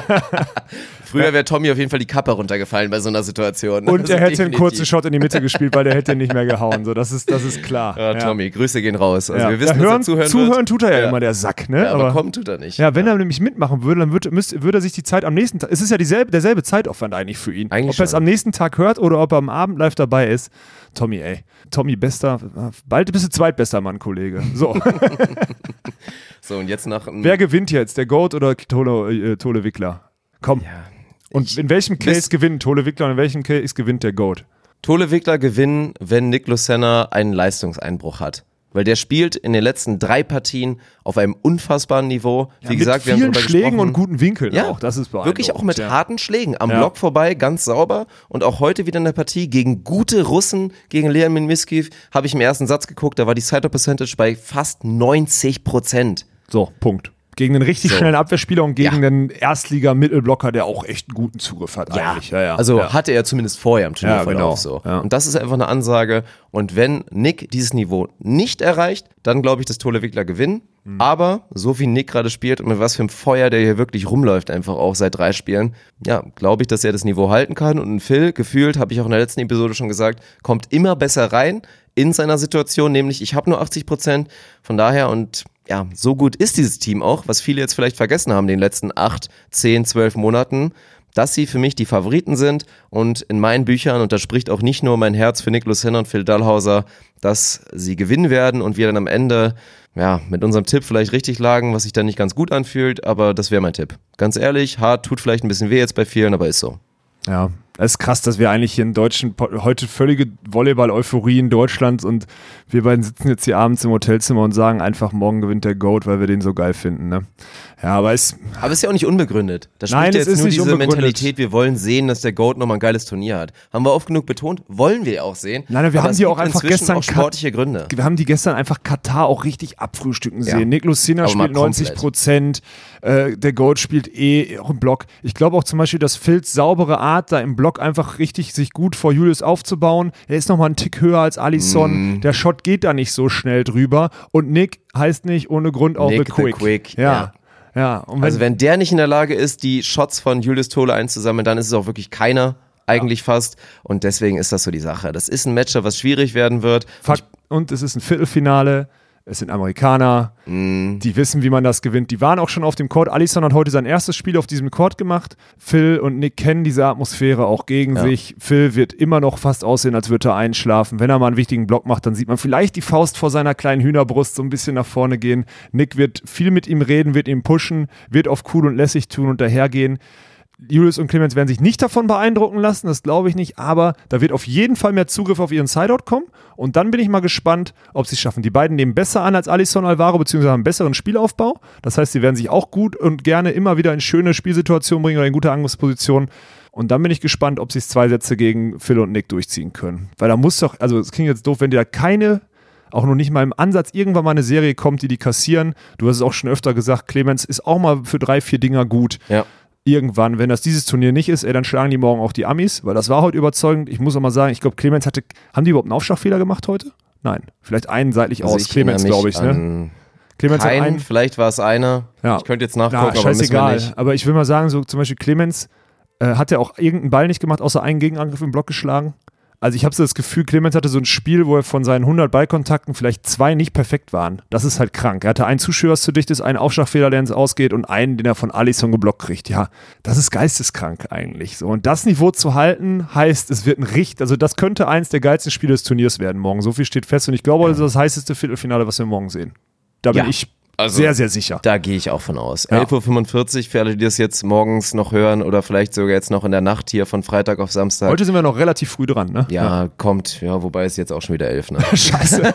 *laughs* Früher wäre Tommy auf jeden Fall die Kappe runtergefallen bei so einer Situation. und Also er hätte einen kurzen Shot in die Mitte gespielt, weil der hätte ihn nicht mehr gehauen. So, das ist, das ist klar. Ja, Tommy, Grüße gehen raus. Also wir wissen, hören, dass er zuhören, zuhören wird. tut er ja, immer, der Sack, ne? Ja, aber, kommen tut er nicht. Ja, wenn er nämlich mitmachen würde, dann würde, müsste, würde er sich die Zeit am nächsten Tag. Es ist ja dieselbe, derselbe Zeitaufwand eigentlich für ihn. Eigentlich ob er es am nächsten Tag hört oder ob er am Abend live dabei ist. Tommy, ey. Tommy, bester. Bald bist du zweitbester Mann, Kollege. So. *laughs* So, und jetzt nach Wer gewinnt jetzt? Der Goat oder Tole, äh, Tole Wickler? Komm. ja. Und in welchem Case gewinnt Tole Wickler und in welchem Case gewinnt der Goat? Tole Wickler gewinnen, wenn Nick Lucena einen Leistungseinbruch hat. Weil der spielt in den letzten drei Partien auf einem unfassbaren Niveau. Wie Mit gesagt, wir haben vielen drüber Schlägen gesprochen. und guten Winkeln Ja, auch. Das ist. Wirklich auch mit ja. harten Schlägen. Am Ja. Block vorbei, ganz sauber. Und auch heute wieder in der Partie gegen gute Russen, gegen Leon Minmiskiv, habe ich im ersten Satz geguckt, da war die Side-Up Percentage bei fast 90 Prozent. So, Punkt. Gegen einen richtig So. schnellen Abwehrspieler und gegen Ja. einen Erstliga-Mittelblocker, der auch echt einen guten Zugriff hat eigentlich. Ja, ja. Also ja. hatte er zumindest vorher im Turnierverlauf Ja, genau. so. Ja. Und das ist einfach eine Ansage. Und wenn Nick dieses Niveau nicht erreicht, dann glaube ich, dass Tole Wickler gewinnen. Mhm. Aber so wie Nick gerade spielt und mit was für einem Feuer der hier wirklich rumläuft, einfach auch seit drei Spielen, ja, glaube ich, dass er das Niveau halten kann. Und Phil, gefühlt, habe ich auch in der letzten Episode schon gesagt, kommt immer besser rein in seiner Situation, nämlich ich habe nur 80 Prozent. Von daher und ja, so gut ist dieses Team auch, was viele jetzt vielleicht vergessen haben in den letzten acht, zehn, zwölf Monaten dass sie für mich die Favoriten sind und in meinen Büchern, und da spricht auch nicht nur mein Herz für Niklas Henner und Phil Dallhauser, dass sie gewinnen werden und wir dann am Ende ja, mit unserem Tipp vielleicht richtig lagen, was sich dann nicht ganz gut anfühlt, aber das wäre mein Tipp. Ganz ehrlich, hart tut vielleicht ein bisschen weh jetzt bei vielen, aber ist so. Ja, es ist krass, dass wir eigentlich hier in Deutschen heute völlige Volleyball-Euphorie in Deutschland und wir beiden sitzen jetzt hier abends im Hotelzimmer und sagen einfach, morgen gewinnt der Goat, weil wir den so geil finden. Ne? Ja, aber es, Aber ist ja auch nicht unbegründet. Da Nein, ja es jetzt ist nur nicht diese unbegründet. Mentalität, wir wollen sehen, dass der Goat nochmal ein geiles Turnier hat. Haben wir oft genug betont, wollen wir auch sehen. Nein, wir haben die auch einfach gestern auch sportliche Gründe. wir haben die gestern einfach Katar auch richtig abfrühstücken sehen. Ja. Aber mal spielt 90 komplett. Prozent, äh, der Goat spielt eh auch im Block. Ich glaube auch zum Beispiel, dass Phils saubere Art, da im Block einfach richtig sich gut vor Julius aufzubauen. Er ist nochmal einen Tick höher als Alisson. Mhm. Der Shot geht da nicht so schnell drüber. Und Nick heißt nicht ohne Grund auch Nick the the Quick. Quick, Ja. ja. Ja, wenn, Also wenn der nicht in der Lage ist, die Shots von Julius Tole einzusammeln, dann ist es auch wirklich keiner, eigentlich fast. Und deswegen ist das so die Sache. Das ist ein Matchup, was schwierig werden wird. Fakt, und es ist ein Viertelfinale. Es sind Amerikaner, Mm. die wissen, wie man das gewinnt. Die waren auch schon auf dem Court. Alisson hat heute sein erstes Spiel auf diesem Court gemacht. Phil und Nick kennen diese Atmosphäre auch gegen Ja. sich. Phil wird immer noch fast aussehen, als würde er einschlafen. Wenn er mal einen wichtigen Block macht, dann sieht man vielleicht die Faust vor seiner kleinen Hühnerbrust so ein bisschen nach vorne gehen. Nick wird viel mit ihm reden, wird ihn pushen, wird auf cool und lässig tun und dahergehen. Julius und Clemens werden sich nicht davon beeindrucken lassen, das glaube ich nicht, aber da wird auf jeden Fall mehr Zugriff auf ihren Sideout kommen und dann bin ich mal gespannt, ob sie es schaffen. Die beiden nehmen besser an als Alisson Alvaro, beziehungsweise haben einen besseren Spielaufbau. Das heißt, sie werden sich auch gut und gerne immer wieder in schöne Spielsituationen bringen oder in gute Angriffspositionen. Und dann bin ich gespannt, ob sie es zwei Sätze gegen Phil und Nick durchziehen können. Weil da muss doch, also es klingt jetzt doof, wenn dir da keine, auch noch nicht mal im Ansatz irgendwann mal eine Serie kommt, die die kassieren. Du hast es auch schon öfter gesagt, Clemens ist auch mal für drei, vier Dinger gut. Ja. Irgendwann, wenn das dieses Turnier nicht ist, ey, dann schlagen die morgen auch die Amis, weil das war heute überzeugend. Ich muss auch mal sagen, ich glaube, Clemens hatte, haben die überhaupt einen Aufschlagfehler gemacht heute? Nein, vielleicht einen seitlich Also aus. ich Clemens, glaube ich, ne? Clemens hat Keinen, einen, vielleicht war es einer. Ja. Ich könnte jetzt na, nachgucken, aber müssen wir scheißegal. nicht. Aber ich will mal sagen, so zum Beispiel Clemens äh, hat ja auch irgendeinen Ball nicht gemacht, außer einen Gegenangriff im Block geschlagen. Also ich habe so das Gefühl, Clemens hatte so ein Spiel, wo er von seinen 100 Ballkontakten vielleicht zwei nicht perfekt waren. Das ist halt krank. Er hatte einen Zuschauer, was zu dicht ist, einen Aufschlagfehler, der ins Ausgeht und einen, den er von Alisson geblockt kriegt. Ja, das ist geisteskrank eigentlich. So und das Niveau zu halten heißt, es wird ein richtig, also das könnte eins der geilsten Spiele des Turniers werden morgen. So viel steht fest und ich glaube, das ist das heißeste Viertelfinale, was wir morgen sehen. Da bin Ja, ich also- sehr, sehr sicher. Da gehe ich auch von aus. Ja. 11.45 Uhr für alle, die das jetzt morgens noch hören oder vielleicht sogar jetzt noch in der Nacht hier von Freitag auf Samstag. Heute sind wir noch relativ früh dran, ne? ja, kommt, ja, wobei es jetzt auch schon wieder elf, ne? *laughs* Scheiße. *laughs*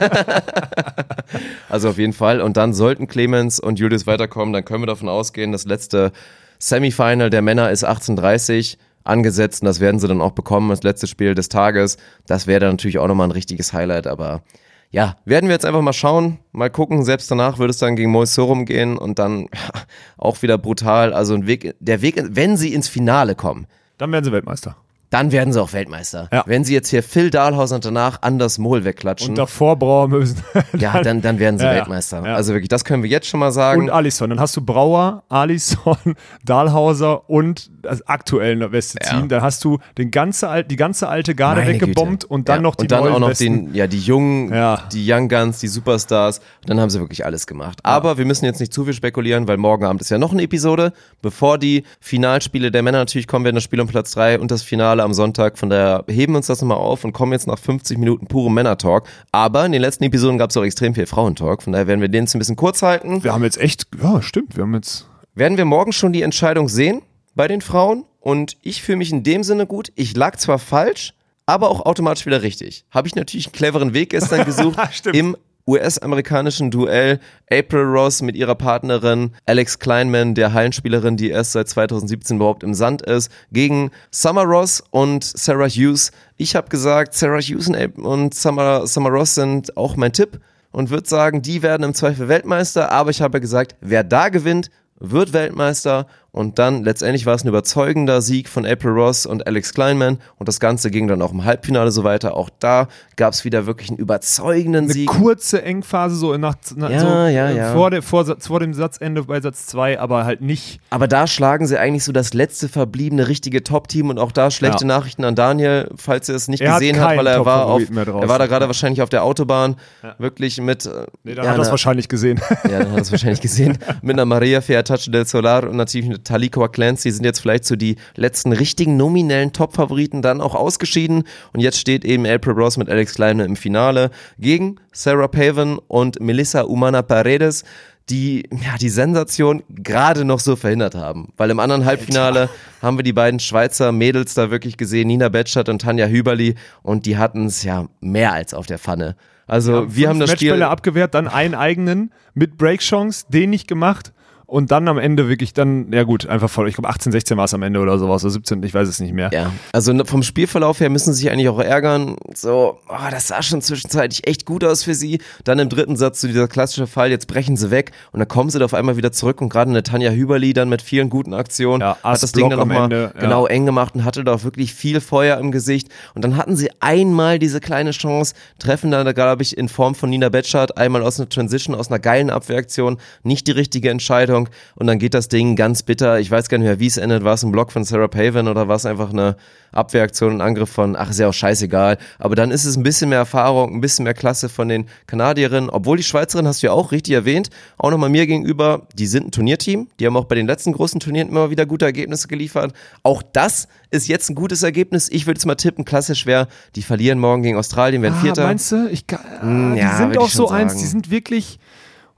Also auf jeden Fall. Und dann sollten Clemens und Julius weiterkommen, dann können wir davon ausgehen, das letzte Semifinal der Männer ist 18.30 angesetzt und das werden sie dann auch bekommen, das letzte Spiel des Tages. Das wäre dann natürlich auch nochmal ein richtiges Highlight, aber ja, werden wir jetzt einfach mal schauen, mal gucken. Selbst danach würde es dann gegen Moisorum gehen und dann *laughs* auch wieder brutal. Also ein Weg, der Weg, wenn sie ins Finale kommen, Dann werden sie Weltmeister. Dann werden sie auch Weltmeister. Ja. Wenn sie jetzt hier Phil Dahlhaus und danach Anders Mohl wegklatschen, Und davor Brauer müssen. *laughs* ja, dann, dann werden sie Ja. Weltmeister. Ja. Also wirklich, das können wir jetzt schon mal sagen. Und Alisson. Dann hast du Brauer, Alisson, *laughs* Dahlhauser und das aktuelle beste. Team. Dann hast du den ganze, die ganze alte Garde Meine weggebombt Güte. und dann noch die und dann auch noch den, ja, die Jungen, die Young Guns, die Superstars. Und dann haben sie wirklich alles gemacht. Aber wir müssen jetzt nicht zu viel spekulieren, weil morgen Abend ist ja noch eine Episode, bevor die Finalspiele der Männer natürlich kommen werden, das Spiel um Platz 3 und das Finale am Sonntag. Von daher heben wir uns das nochmal auf und kommen jetzt nach 50 Minuten purem Männer-Talk. Aber in den letzten Episoden gab es auch extrem viel Frauentalk. Von daher werden wir den jetzt ein bisschen kurz halten. Wir haben jetzt echt, ja, stimmt. Wir haben jetzt. werden wir morgen schon die Entscheidung sehen bei den Frauen. Und ich fühle mich in dem Sinne gut. Ich lag zwar falsch, aber auch automatisch wieder richtig. Habe ich natürlich einen cleveren Weg gestern *laughs* gesucht Stimmt. im US-amerikanischen Duell April Ross mit ihrer Partnerin Alex Kleinman, der Hallenspielerin, die erst seit 2017 überhaupt im Sand ist, gegen Summer Ross und Sarah Hughes. Ich habe gesagt, Sarah Hughes und Summer, Summer Ross sind auch mein Tipp und würde sagen, die werden im Zweifel Weltmeister, aber ich habe gesagt, wer da gewinnt, wird Weltmeister und dann letztendlich war es ein überzeugender Sieg von April Ross und Alex Kleinman und das Ganze ging dann auch im Halbfinale so weiter. Auch da gab es wieder wirklich einen überzeugenden Eine Sieg. kurze Engphase, so nach, nach Ja, so, ja, äh, ja. Vor, der, vor, vor dem Satzende bei Satz 2, aber halt nicht. Aber da schlagen sie eigentlich so das letzte verbliebene richtige Top-Team und auch da schlechte. Nachrichten an Daniel, falls er es nicht Er gesehen hat, weil er war auf, er war da gerade wahrscheinlich auf der Autobahn, wirklich mit, äh, Nee, dann hat er es wahrscheinlich gesehen. Ja, dann hat er es wahrscheinlich gesehen. *laughs* Mit einer Maria Fiatace del Solar und natürlich mit Talikoa Clancy sind jetzt vielleicht so die letzten richtigen nominellen Top-Favoriten dann auch ausgeschieden. Und jetzt steht eben April Ross mit Alex Kleine im Finale gegen Sarah Pavan und Melissa Umana Paredes, die ja, die Sensation gerade noch so verhindert haben. Weil im anderen Halbfinale haben wir die beiden Schweizer Mädels da wirklich gesehen, Nina Betschert und Tanja Hüberli. Und die hatten es ja mehr als auf der Pfanne. Also wir haben das Spiel... Matchbälle abgewehrt, dann einen eigenen mit Breakchance, den nicht gemacht. Und dann am Ende wirklich dann, ja gut, einfach voll, ich glaube 18, 16 war es am Ende oder sowas, oder 17, ich weiß es nicht mehr. Ja, also vom Spielverlauf her müssen sie sich eigentlich auch ärgern. So, oh, das sah schon zwischenzeitlich echt gut aus für sie. Dann im dritten Satz so dieser klassische Fall, jetzt brechen sie weg und dann kommen sie da auf einmal wieder zurück und gerade eine Tanja Hüberli dann mit vielen guten Aktionen Ja, hat das Ding dann nochmal Ende, ja. genau eng gemacht und hatte da auch wirklich viel Feuer im Gesicht. Und dann hatten sie einmal diese kleine Chance, treffen dann, glaube ich, in Form von Nina Betschart, einmal aus einer Transition, aus einer geilen Abwehraktion, nicht die richtige Entscheidung und dann geht das Ding ganz bitter. Ich weiß gar nicht mehr, wie es endet. War es ein Block von Sarah Pavan oder war es einfach eine Abwehraktion, ein Angriff von, ach, ist ja auch scheißegal. Aber dann ist es ein bisschen mehr Erfahrung, ein bisschen mehr Klasse von den Kanadierinnen. Obwohl die Schweizerinnen, hast du ja auch richtig erwähnt, auch nochmal mir gegenüber, die sind ein Turnierteam. Die haben auch bei den letzten großen Turnieren immer wieder gute Ergebnisse geliefert. Auch das ist jetzt ein gutes Ergebnis. Ich würde jetzt mal tippen, klassisch wäre, die verlieren morgen gegen Australien, werden Ah, Vierter. meinst du? Ich, ah, Mm, die ja, sind auch so schon eins, sagen. die sind wirklich.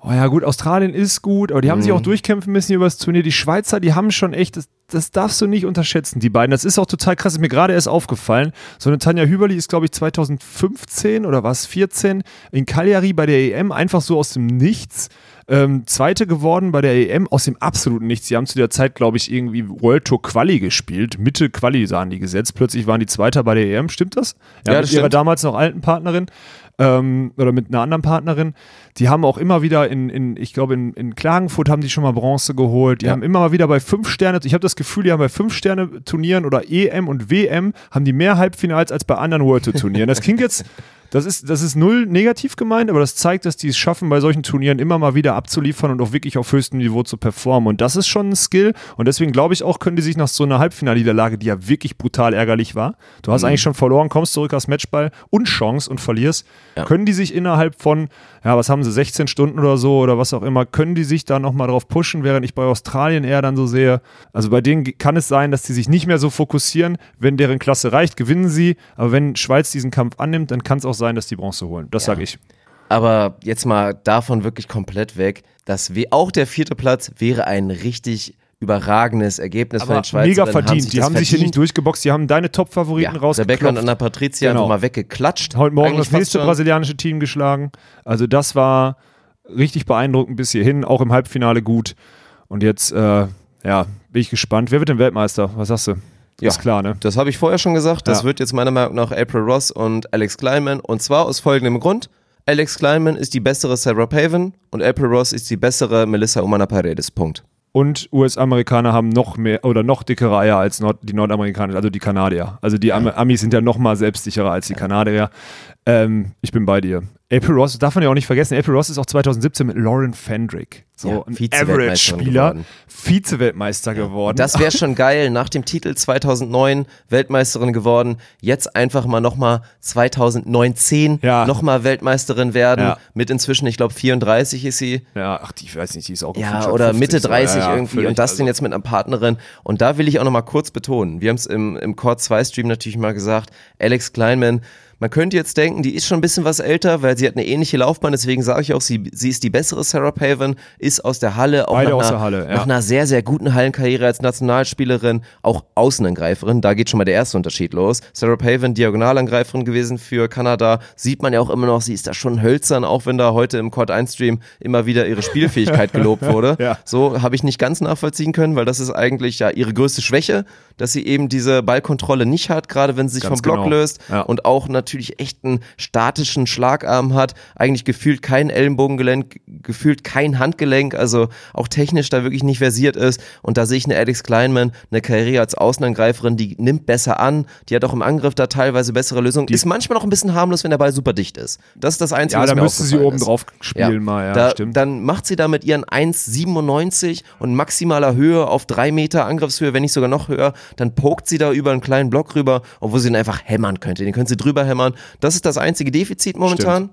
Oh ja, gut, Australien ist gut, aber die haben sich Mhm. auch durchkämpfen müssen über das Turnier. Die Schweizer, die haben schon echt, das, das darfst du nicht unterschätzen, die beiden. Das ist auch total krass, ist mir gerade erst aufgefallen. So eine Tanja Hüberli ist, glaube ich, 2015 oder was, 14 in Cagliari bei der EM einfach so aus dem Nichts. Ähm, Zweite geworden bei der EM aus dem absoluten Nichts. Sie haben zu der Zeit, glaube ich, irgendwie World Tour Quali gespielt. Mitte Quali sahen die gesetzt. Plötzlich waren die Zweiter bei der EM. Stimmt das? Ja, mit das ihrer stimmt. damals noch alten Partnerin ähm, oder mit einer anderen Partnerin. Die haben auch immer wieder in, in ich glaube, in, in Klagenfurt haben die schon mal Bronze geholt. Die Ja. haben immer mal wieder bei fünf Sterne, ich habe das Gefühl, die haben bei fünf Sterne Turnieren oder EM und WM haben die mehr Halbfinals als bei anderen World Tour Turnieren. Das klingt jetzt, das ist, das ist null negativ gemeint, aber das zeigt, dass die es schaffen, bei solchen Turnieren immer mal wieder abzuliefern und auch wirklich auf höchstem Niveau zu performen. Und das ist schon ein Skill. Und deswegen glaube ich auch, können die sich nach so einer Halbfinalniederlage, die ja wirklich brutal ärgerlich war, du hast eigentlich schon verloren, kommst zurück als Matchball und Chance und verlierst, Ja. können die sich innerhalb von, ja, was haben sie, 16 Stunden oder so oder was auch immer, können die sich da nochmal drauf pushen, während ich bei Australien eher dann so sehe. Also bei denen kann es sein, dass die sich nicht mehr so fokussieren. Wenn deren Klasse reicht, gewinnen sie. Aber wenn Schweiz diesen Kampf annimmt, dann kann es auch sein, dass die Bronze holen. Das sage ich. Aber jetzt mal davon wirklich komplett weg, dass auch der vierte Platz wäre ein richtig überragendes Ergebnis von Aber den Schweizern. mega verdient. die das haben sich hier nicht durchgeboxt. Die haben deine Top-Favoriten ja, rausgeklopft. Rebecca und Anna Patricia Genau. einfach mal weggeklatscht. Heute Morgen Eigentlich das nächste brasilianische Team geschlagen. Also das war richtig beeindruckend bis hierhin, auch im Halbfinale gut. Und jetzt, äh, ja, bin ich gespannt. Wer wird denn Weltmeister? Was sagst du? Ja. Ist klar, ne? Das habe ich vorher schon gesagt. Das Ja. wird jetzt meiner Meinung nach April Ross und Alex Kleinman. Und zwar aus folgendem Grund. Alex Kleinman ist die bessere Sarah Paven und April Ross ist die bessere Melissa Umana Paredes. Punkt. Und US-Amerikaner haben noch mehr oder noch dickere Eier als Nord die Nordamerikaner, also die Kanadier. Also die Am Amis sind ja noch mal selbstsicherer als die Kanadier. Ähm, ich bin bei dir. April Ross, darf man ja auch nicht vergessen, April Ross ist auch 2017 mit Lauren Fendrick. So Ja, ein Average-Spieler. Vize-Weltmeister geworden. Das wäre schon geil. Nach dem Titel 2009 Weltmeisterin geworden. Jetzt einfach mal nochmal 2019 Ja. nochmal Weltmeisterin werden. Ja. Mit inzwischen, ich glaube, 34 ist sie. ja, ach, die, ich weiß nicht, die ist auch Ja, oder 50 Mitte so. 30 Ja, ja, irgendwie. und das Also- denn jetzt mit einer Partnerin. Und da will ich auch nochmal kurz betonen. Wir haben es im, im Core 2 Stream natürlich mal gesagt. Alex Kleinman. Man könnte jetzt denken, die ist schon ein bisschen was älter, weil sie hat eine ähnliche Laufbahn. Deswegen sage ich auch, sie, sie ist die bessere Sarah Pavan, ist aus der Halle, auch Beide nach, aus einer, der Halle, ja. nach einer sehr, sehr guten Hallenkarriere als Nationalspielerin, auch Außenangreiferin. Da geht schon mal der erste Unterschied los. Sarah Pavan, Diagonalangreiferin gewesen für Kanada, sieht man ja auch immer noch, sie ist da schon hölzern, auch wenn da heute im Court 1 Stream immer wieder ihre Spielfähigkeit *laughs* gelobt wurde. Ja. So habe ich nicht ganz nachvollziehen können, weil das ist eigentlich ja ihre größte Schwäche, dass sie eben diese Ballkontrolle nicht hat, gerade wenn sie sich Ganz vom Block genau. löst Ja. und auch natürlich echt einen statischen Schlagarm hat, eigentlich gefühlt kein Ellenbogengelenk, gefühlt kein Handgelenk, also auch technisch da wirklich nicht versiert ist und da sehe ich eine Alex Kleinman, eine Karriere als Außenangreiferin, die nimmt besser an, die hat auch im Angriff da teilweise bessere Lösungen, ist manchmal noch ein bisschen harmlos, wenn der Ball super dicht ist. Das ist das Einzige, Ja, was da mir müsste sie oben ist. drauf spielen mal, ja, da, stimmt. Dann macht sie da mit ihren 1,97 und maximaler Höhe auf drei Meter Angriffshöhe, wenn nicht sogar noch höher, dann pokt sie da über einen kleinen Block rüber, obwohl sie ihn einfach hämmern könnte. Den können sie drüber hämmern. Das ist das einzige Defizit momentan.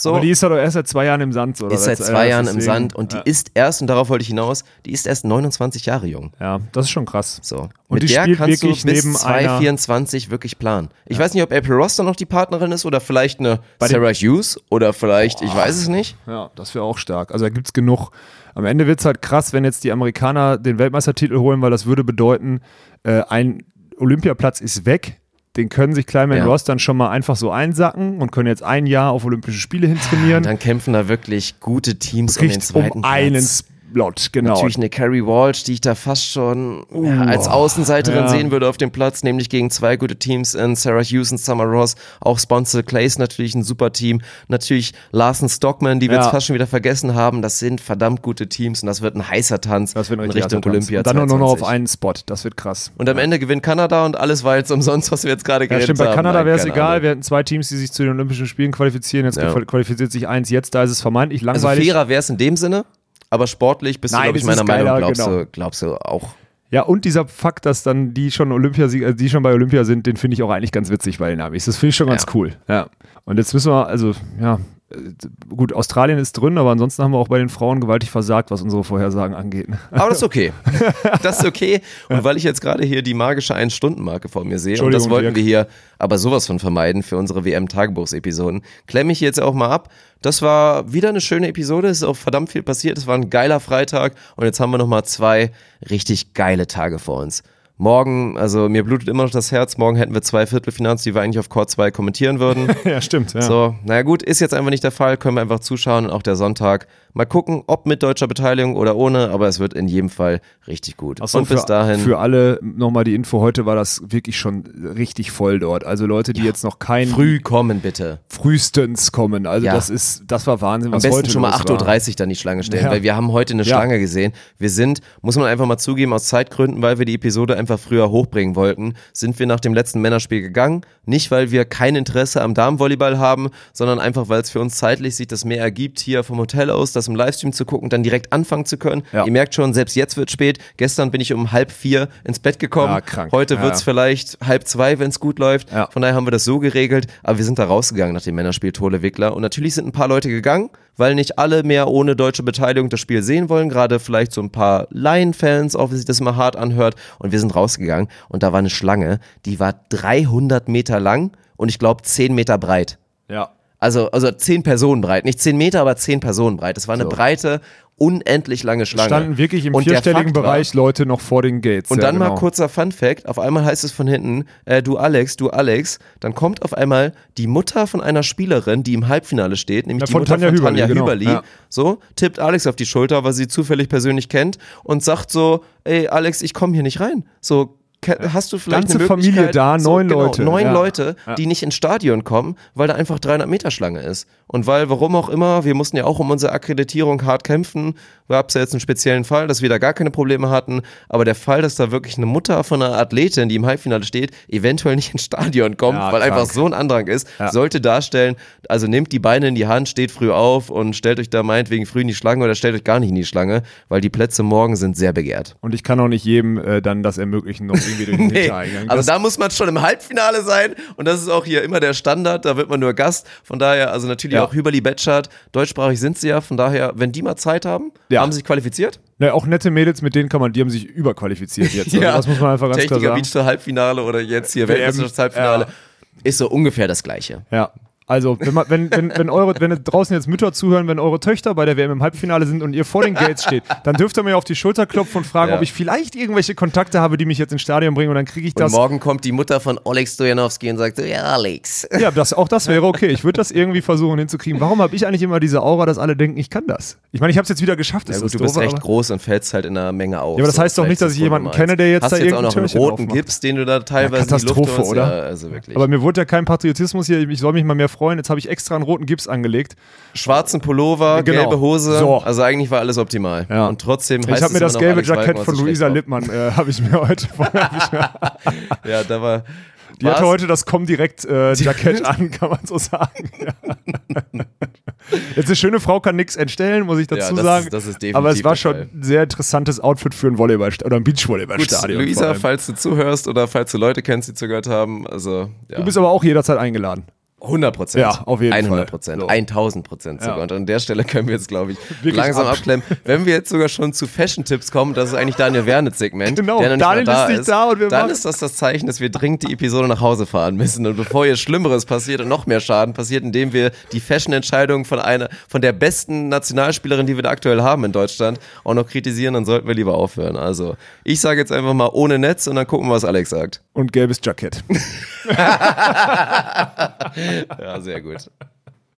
So. Aber die ist ja doch erst seit zwei Jahren im Sand. Oder ist seit zwei ja, Jahren im Sand und die ja. ist erst, und darauf wollte ich hinaus, die ist erst 29 Jahre jung. Ja, das ist schon krass. So. Und Mit die der kannst wirklich du bis neben einer- 224 wirklich planen. Ich weiß nicht, ob April Ross dann noch die Partnerin ist oder vielleicht eine Bei Sarah Hughes oder vielleicht, ich weiß es nicht. Ja, das wäre auch stark. Also da gibt es genug. Am Ende wird es halt krass, wenn jetzt die Amerikaner den Weltmeistertitel holen, weil das würde bedeuten, äh, ein Olympiaplatz ist weg. Den können sich Kleinman Ja. Ross dann schon mal einfach so einsacken und können jetzt ein Jahr auf Olympische Spiele hin trainieren. Und dann kämpfen da wirklich gute Teams um den zweiten um Platz. Slot, genau. Natürlich eine Carrie Walsh, die ich da fast schon ja, als Außenseiterin ja. sehen würde auf dem Platz, nämlich gegen zwei gute Teams in Sarah Hughes und Summer Ross. Auch Sponsor Clays natürlich ein super Team. Natürlich Larson Stockman, die wir Ja. jetzt fast schon wieder vergessen haben. Das sind verdammt gute Teams und das wird ein heißer Tanz das wird ein in Richtung. Olympia. Und dann nur noch auf 22. einen Spot. Das wird krass. Und am Ende gewinnt Kanada und alles war jetzt umsonst, was wir jetzt gerade Ja, geredet stimmt, bei haben. Kanada wäre es egal. Ahnung. Wir hatten zwei Teams, die sich zu den Olympischen Spielen qualifizieren. Jetzt qualifiziert sich eins. Jetzt, da ist es vermeintlich Also langweilig. fairer wäre es in dem Sinne, aber sportlich bist Nein, du, glaube ich, meiner ist Meinung geiler, glaubst, genau. du, glaubst du auch. Ja, und dieser Fakt, dass dann die schon Olympiasieg, die schon bei Olympia sind, den finde ich auch eigentlich ganz witzig bei den Amis. Das finde ich schon ganz Ja. cool. Ja. Und jetzt müssen wir, also, ja, gut, Australien ist drin, aber ansonsten haben wir auch bei den Frauen gewaltig versagt, was unsere Vorhersagen angeht. Aber das ist okay. *laughs* Das ist okay. Und weil ich jetzt gerade hier die magische Ein-Stunden-Marke vor mir sehe, und das wollten wir hier aber sowas von vermeiden für unsere WM-Tagebuchsepisoden, klemme ich jetzt auch mal ab. Das war wieder eine schöne Episode, es ist auch verdammt viel passiert, es war ein geiler Freitag und jetzt haben wir nochmal zwei richtig geile Tage vor uns. Morgen, also mir blutet immer noch das Herz, morgen hätten wir zwei Viertelfinals, die wir eigentlich auf Court 2 kommentieren würden. *laughs* ja, stimmt. Ja. So, naja gut, ist jetzt einfach nicht der Fall, können wir einfach zuschauen und auch der Sonntag. Mal gucken, ob mit deutscher Beteiligung oder ohne, aber es wird in jedem Fall richtig gut. Ach so, und bis für, dahin. Für alle nochmal die Info, heute war das wirklich schon richtig voll dort. Also Leute, die jetzt noch kein früh kommen, bitte. frühestens kommen. Also Ja. das ist, das war Wahnsinn, Am was besten heute schon mal los 8.30 war. Uhr dann die Schlange stellen, Ja. weil wir haben heute eine Ja. Schlange gesehen. Wir sind, muss man einfach mal zugeben, aus Zeitgründen, weil wir die Episode einfach früher hochbringen wollten, sind wir nach dem letzten Männerspiel gegangen. Nicht, weil wir kein Interesse am Damenvolleyball haben, sondern einfach, weil es für uns zeitlich sich das mehr ergibt, hier vom Hotel aus das im Livestream zu gucken, dann direkt anfangen zu können. Ja. Ihr merkt schon, selbst jetzt wird spät. Gestern bin ich um halb vier ins Bett gekommen. Ja, krank. Heute Ja, wird's ja. vielleicht halb zwei, wenn es gut läuft. Von daher haben wir das so geregelt, aber wir sind da rausgegangen nach dem Männerspiel Tole Wickler. Und natürlich sind ein paar Leute gegangen, weil nicht alle mehr ohne deutsche Beteiligung das Spiel sehen wollen. Gerade vielleicht so ein paar Lion-Fans, auch wenn sich das immer hart anhört. Und wir sind rausgegangen und da war eine Schlange, die war 300 Meter lang und ich glaube 10 Meter breit. Ja. Also, also 10 Personen breit. Nicht 10 Meter, aber 10 Personen breit. Das war eine So. breite, unendlich lange Schlange. Standen wirklich im Und vierstelligen Fakt war- Bereich Leute noch vor den Gates. und ja, dann genau. mal kurzer Fun Fact, auf einmal heißt es von hinten, äh, du Alex, du Alex, dann kommt auf einmal die Mutter von einer Spielerin, die im Halbfinale steht, nämlich Ja, die von Mutter Tanja von Hüberli, Tanja genau, Hüberli, ja. so, tippt Alex auf die Schulter, weil sie zufällig persönlich kennt und sagt so, ey Alex, ich komme hier nicht rein. So, hast du vielleicht Ganze eine Familie da, so, neun genau, Leute, Neun ja. Leute, die nicht ins Stadion kommen, weil da einfach 300 Meter Schlange ist. Und weil, warum auch immer, wir mussten ja auch um unsere Akkreditierung hart kämpfen, gab es ja jetzt einen speziellen Fall, dass wir da gar keine Probleme hatten, aber der Fall, dass da wirklich eine Mutter von einer Athletin, die im Halbfinale steht, eventuell nicht ins Stadion kommt, Ja, weil krank. einfach so ein Andrang ist, Ja. sollte darstellen, also nehmt die Beine in die Hand, steht früh auf und stellt euch da meinetwegen früh in die Schlange oder stellt euch gar nicht in die Schlange, weil die Plätze morgen sind sehr begehrt. Und ich kann auch nicht jedem äh, dann das ermöglichen, noch *laughs* irgendwie durch den *laughs* Nee, Hintereingang. also da muss man schon im Halbfinale sein und das ist auch hier immer der Standard, da wird man nur Gast. Von daher, also natürlich Ja. auch Hüberli Betschart, deutschsprachig sind sie ja, von daher, wenn die mal Zeit haben, Ja. haben sie sich qualifiziert. Ne, auch nette Mädels, mit denen kann man, die haben sich überqualifiziert jetzt. *laughs* Also Das muss man einfach ganz klar Techniker sagen. Beach Halbfinale oder jetzt hier WM, Weltmeisterschaftshalbfinale. ja. Ist so ungefähr das Gleiche. Ja. Also, wenn, man, wenn, wenn, wenn, eure, wenn draußen jetzt Mütter zuhören, wenn eure Töchter bei der WM im Halbfinale sind und ihr vor den Gates steht, dann dürft ihr mir auf die Schulter klopfen und fragen, Ja. ob ich vielleicht irgendwelche Kontakte habe, die mich jetzt ins Stadion bringen und dann kriege ich Und das. morgen kommt die Mutter von Oleg Stojanowski und sagt so, ja Alex. Ja, das, auch das wäre okay. Ich würde das irgendwie versuchen hinzukriegen. Warum habe ich eigentlich immer diese Aura, dass alle denken, ich kann das? Ich meine, ich habe es jetzt wieder geschafft. Ja gut, du bist doof, recht aber- groß und fällst halt in einer Menge auf. Ja, aber das heißt doch nicht, dass ich jemanden kenne, der jetzt Hast da jetzt auch noch einen roten aufmacht? Gips, den du da teilweise Luft Katastrophe, oder? Ja, also wirklich. Aber mir wurde ja kein Patriotismus hier. Ich soll mich mal mehr freuen. Jetzt habe ich extra einen roten Gips angelegt. Schwarzen Pullover, Genau. gelbe Hose. So. Also eigentlich war alles optimal. Ja. Und trotzdem heißt Ich habe mir das gelbe Jackett von Luisa Lippmann, äh, *laughs* habe ich mir heute. *laughs* Ja, da war. Die hatte heute das Comdirect äh, *laughs* Jackett an, kann man so sagen. Ja. Jetzt eine schöne Frau kann nichts entstellen, muss ich dazu Ja, sagen. ist- das ist Aber es war schon ein sehr interessantes Outfit für ein Volleyball oder ein Beachvolleyballstadion. Luisa, falls du zuhörst oder falls du Leute kennst, die zugehört haben, also ja. Du bist aber auch jederzeit eingeladen. 100 Prozent. Ja, auf jeden 100 Fall. Prozent. So. 1000 Prozent sogar. Ja. Und an der Stelle können wir jetzt, glaube ich, *laughs* Wirklich langsam ab- abklemmen. Wenn wir jetzt sogar schon zu Fashion-Tipps kommen, das ist eigentlich Daniel Wernitz-Segment. Genau, der Daniel da ist nicht da und wir Dann machen- ist das das Zeichen, dass wir dringend die Episode nach Hause fahren müssen. Und bevor hier Schlimmeres passiert und noch mehr Schaden passiert, indem wir die Fashion-Entscheidung von einer, von der besten Nationalspielerin, die wir da aktuell haben in Deutschland, auch noch kritisieren, dann sollten wir lieber aufhören. Also, ich sage jetzt einfach mal ohne Netz und dann gucken wir, was Alex sagt. Und gelbes Jackett. *laughs* Ja, sehr gut.